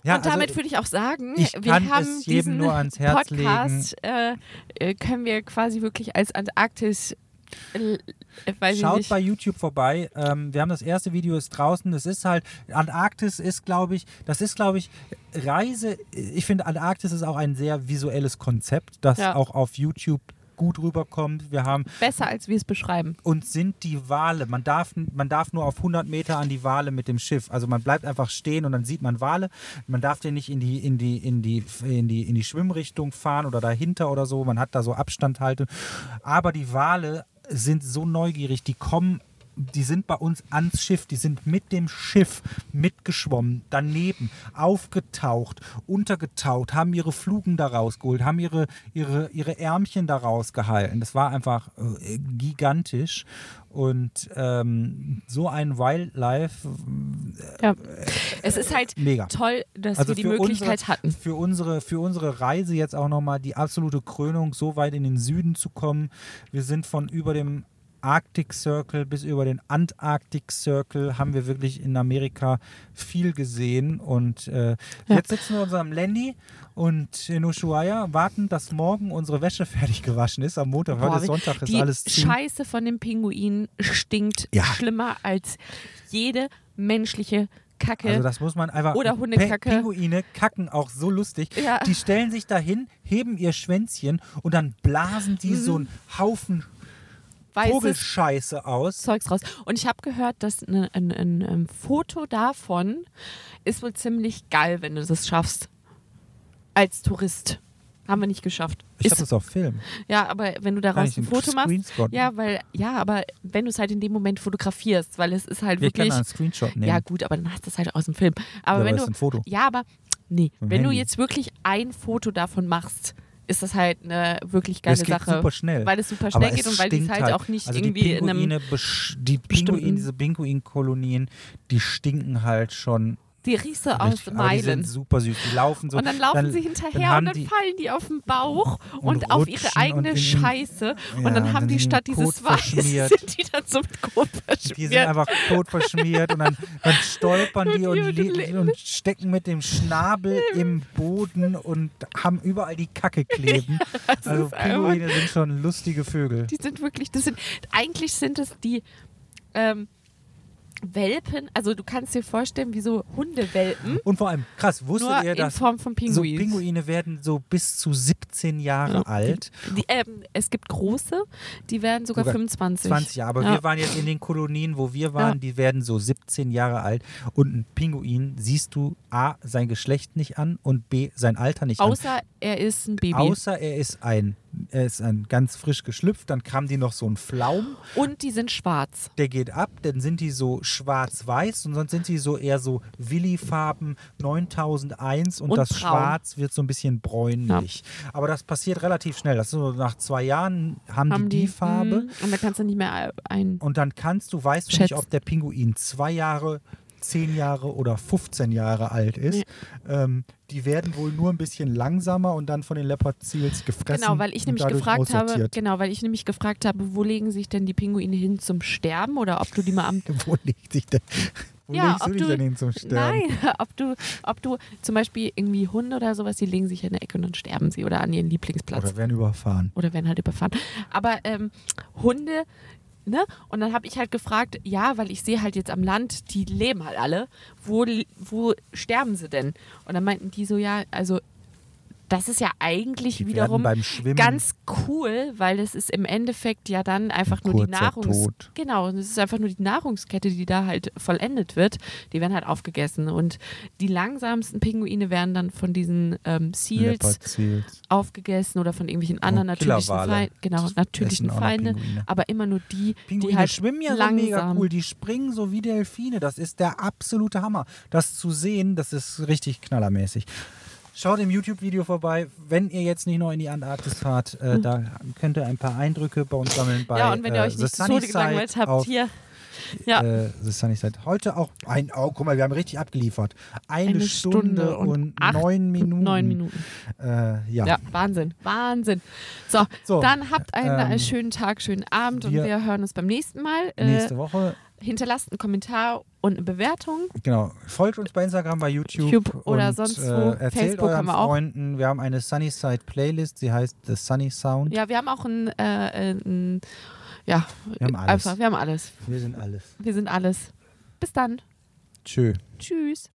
Ja, und damit also, würde ich auch sagen, ich wir kann haben es jedem diesen nur ans Herz Podcast, äh, äh, können wir quasi wirklich als Antarktis, äh, Schaut bei YouTube vorbei. Ähm, wir haben das erste Video ist draußen. Das ist halt Antarktis ist, glaube ich, das ist, glaube ich, Reise. Ich finde Antarktis ist auch ein sehr visuelles Konzept, das Ja. auch auf YouTube gut rüberkommt. Wir haben besser als wir es beschreiben. uns sind die Wale. Man darf, man darf nur auf 100 Meter an die Wale mit dem Schiff. Also man bleibt einfach stehen und dann sieht man Wale. Man darf den nicht in die, in die, in die, in die, in die Schwimmrichtung fahren oder dahinter oder so. Man hat da so Abstand halten. Aber die Wale sind so neugierig, die kommen. Die sind bei uns ans Schiff, die sind mit dem Schiff mitgeschwommen, daneben, aufgetaucht, untergetaucht, haben ihre Flugen da rausgeholt, haben ihre, ihre, ihre Ärmchen da rausgehalten. Das war einfach äh, gigantisch. Und ähm, so ein Wildlife, Ja. Es ist halt mega. toll, dass Also wir die für Möglichkeit unsere, hatten. Für unsere, für unsere Reise jetzt auch nochmal die absolute Krönung, so weit in den Süden zu kommen. Wir sind von über dem Arctic Circle bis über den Antarctic Circle haben wir wirklich in Amerika viel gesehen und äh, Ja. jetzt sitzen wir in unserem Landy und in Ushuaia warten, dass morgen unsere Wäsche fertig gewaschen ist. Am Montag, Boah, heute Sonntag, ist die alles zu. Scheiße von dem Pinguin stinkt Ja. schlimmer als jede menschliche Kacke. Also das muss man einfach. Oder Hundekacke. Pinguine kacken auch so lustig. Ja. Die stellen sich dahin, heben ihr Schwänzchen und dann blasen die so einen Haufen Vogelscheiße aus. Zeugs raus. Und ich habe gehört, dass ne- ein, ein, ein Foto davon ist wohl ziemlich geil, wenn du das schaffst. Als Tourist. Haben wir nicht geschafft. Ich Ist- habe das auf Film. Ja, aber wenn du Kann daraus ich ein Foto machst. Ja, weil, ja, aber wenn du es halt in dem Moment fotografierst, weil es ist halt Wir können wirklich. einen Screenshot nehmen. Ja, gut, aber dann hast du es halt aus dem Film. Aber Ja, wenn aber du. ist ein Foto. Ja, aber nee, wenn du Handy. jetzt wirklich ein Foto davon machst, ist das halt eine wirklich geile das Sache. super schnell. Weil es super schnell es geht und weil die es stinkt halt, auch nicht also irgendwie in einem. Die Pinguine, diese Pinguinkolonien, die stinken halt schon. Die du aus. Aber die sind Meilen. super süß. Die laufen so. Und dann laufen sie hinterher haben und dann die- fallen die auf den Bauch und, und auf ihre eigene und Scheiße. und Ja, dann und haben dann die statt Kot dieses Weiß, verschmiert. sind die dann so mit Kot Die sind verschmiert. einfach tot verschmiert und dann, dann stolpern die die und stecken mit dem Schnabel im Boden und haben überall die Kacke kleben. Das also Pinguine sind schon lustige Vögel. Die sind wirklich, das sind, eigentlich sind es die ähm, Welpen, also du kannst dir vorstellen, wie so Hundewelpen, Und vor allem, krass, wusstet nur ihr, in dass Form von so Pinguins. Pinguine werden so bis zu 17 Jahre Ja. alt? Die, ähm, es gibt große, die werden sogar, Sogar 25. 20 Jahre. Aber Ja. wir waren jetzt in den Kolonien, wo wir waren, Ja. die werden so 17 Jahre alt. Und ein Pinguin siehst du A, sein Geschlecht nicht an und B, sein Alter nicht an. Außer er ist ein Baby. Außer er ist ein, er ist ein ganz frisch geschlüpft, dann kam die noch so ein Flaum, Und die sind schwarz. der geht ab, dann sind die so schwarz-weiß und sonst sind die so eher so Willi-Farben 9001 und, Und das braun. Schwarz wird so ein bisschen bräunlich. Aber das passiert relativ schnell. Das ist so nach zwei Jahren haben, Haben die die Farbe mm, Und da kannst du nicht mehr ein. und dann kannst du, weißt du nicht, ob der Pinguin zwei Jahre, zehn Jahre oder 15 Jahre alt ist. Ähm, die werden wohl nur ein bisschen langsamer und dann von den Leopard Seals gefressen. Genau, weil ich nämlich gefragt habe, genau, weil ich nämlich gefragt habe, wo legen sich denn die Pinguine hin zum Sterben oder ob du die mal am Wo legt sich denn? Wo Ja, legst du dich du- denn hin zum Sterben? Nein, ob du, ob du zum Beispiel irgendwie Hunde oder sowas, die legen sich in der Ecke und dann sterben sie oder an ihren Lieblingsplatz Oder werden überfahren. oder werden halt überfahren. Aber ähm, Hunde, ne? Und dann habe ich halt gefragt, ja, weil ich sehe halt jetzt am Land, die leben halt alle. Wo, wo sterben sie denn? Und dann meinten die so, ja, also das ist ja eigentlich Die wiederum werden beim Schwimmen ganz cool, weil es ist im Endeffekt ja dann einfach nur die Nahrungs Tod. genau, es ist einfach nur die Nahrungskette, die da halt vollendet wird. Die werden halt aufgegessen und die langsamsten Pinguine werden dann von diesen ähm, Seals Seals. aufgegessen oder von irgendwelchen anderen Und natürlichen. Feinden, genau, Das natürlichen Feinde, aber immer nur die, Pinguine die halt schwimmen ja so langsam mega cool, die springen so wie Delfine. Das ist der absolute Hammer. Das zu sehen, das ist richtig knallermäßig. Schaut im YouTube-Video vorbei, wenn ihr jetzt nicht noch in die Antarktis fahrt, äh, da könnt ihr ein paar Eindrücke bei uns sammeln. Bei, Mhm. ja, und wenn ihr äh, euch The nicht Tode gelangweilt habt, auf, hier, ja, Äh, The Sunny Side. Heute auch ein, oh, guck mal, wir haben richtig abgeliefert. Eine, Eine Stunde, Stunde und und, neun Minuten. neun Minuten. Äh, ja. Ja, Wahnsinn, Wahnsinn. So, So, dann habt einen ähm, schönen Tag, schönen Abend und wir- wir hören uns beim nächsten Mal. Äh, nächste Woche. Hinterlasst einen Kommentar und eine Bewertung. Genau. Folgt uns bei Instagram, bei YouTube. YouTube oder und, sonst äh, wo. Erzählt Facebook euren haben wir auch. Freunden. Wir haben eine Sunnyside Playlist, sie heißt The Sunny Sound. Ja, wir haben auch ein, äh, ein ja, Wir haben alles. einfach, wir haben alles. Wir sind alles. Wir sind alles. Bis dann. Tschö. Tschüss.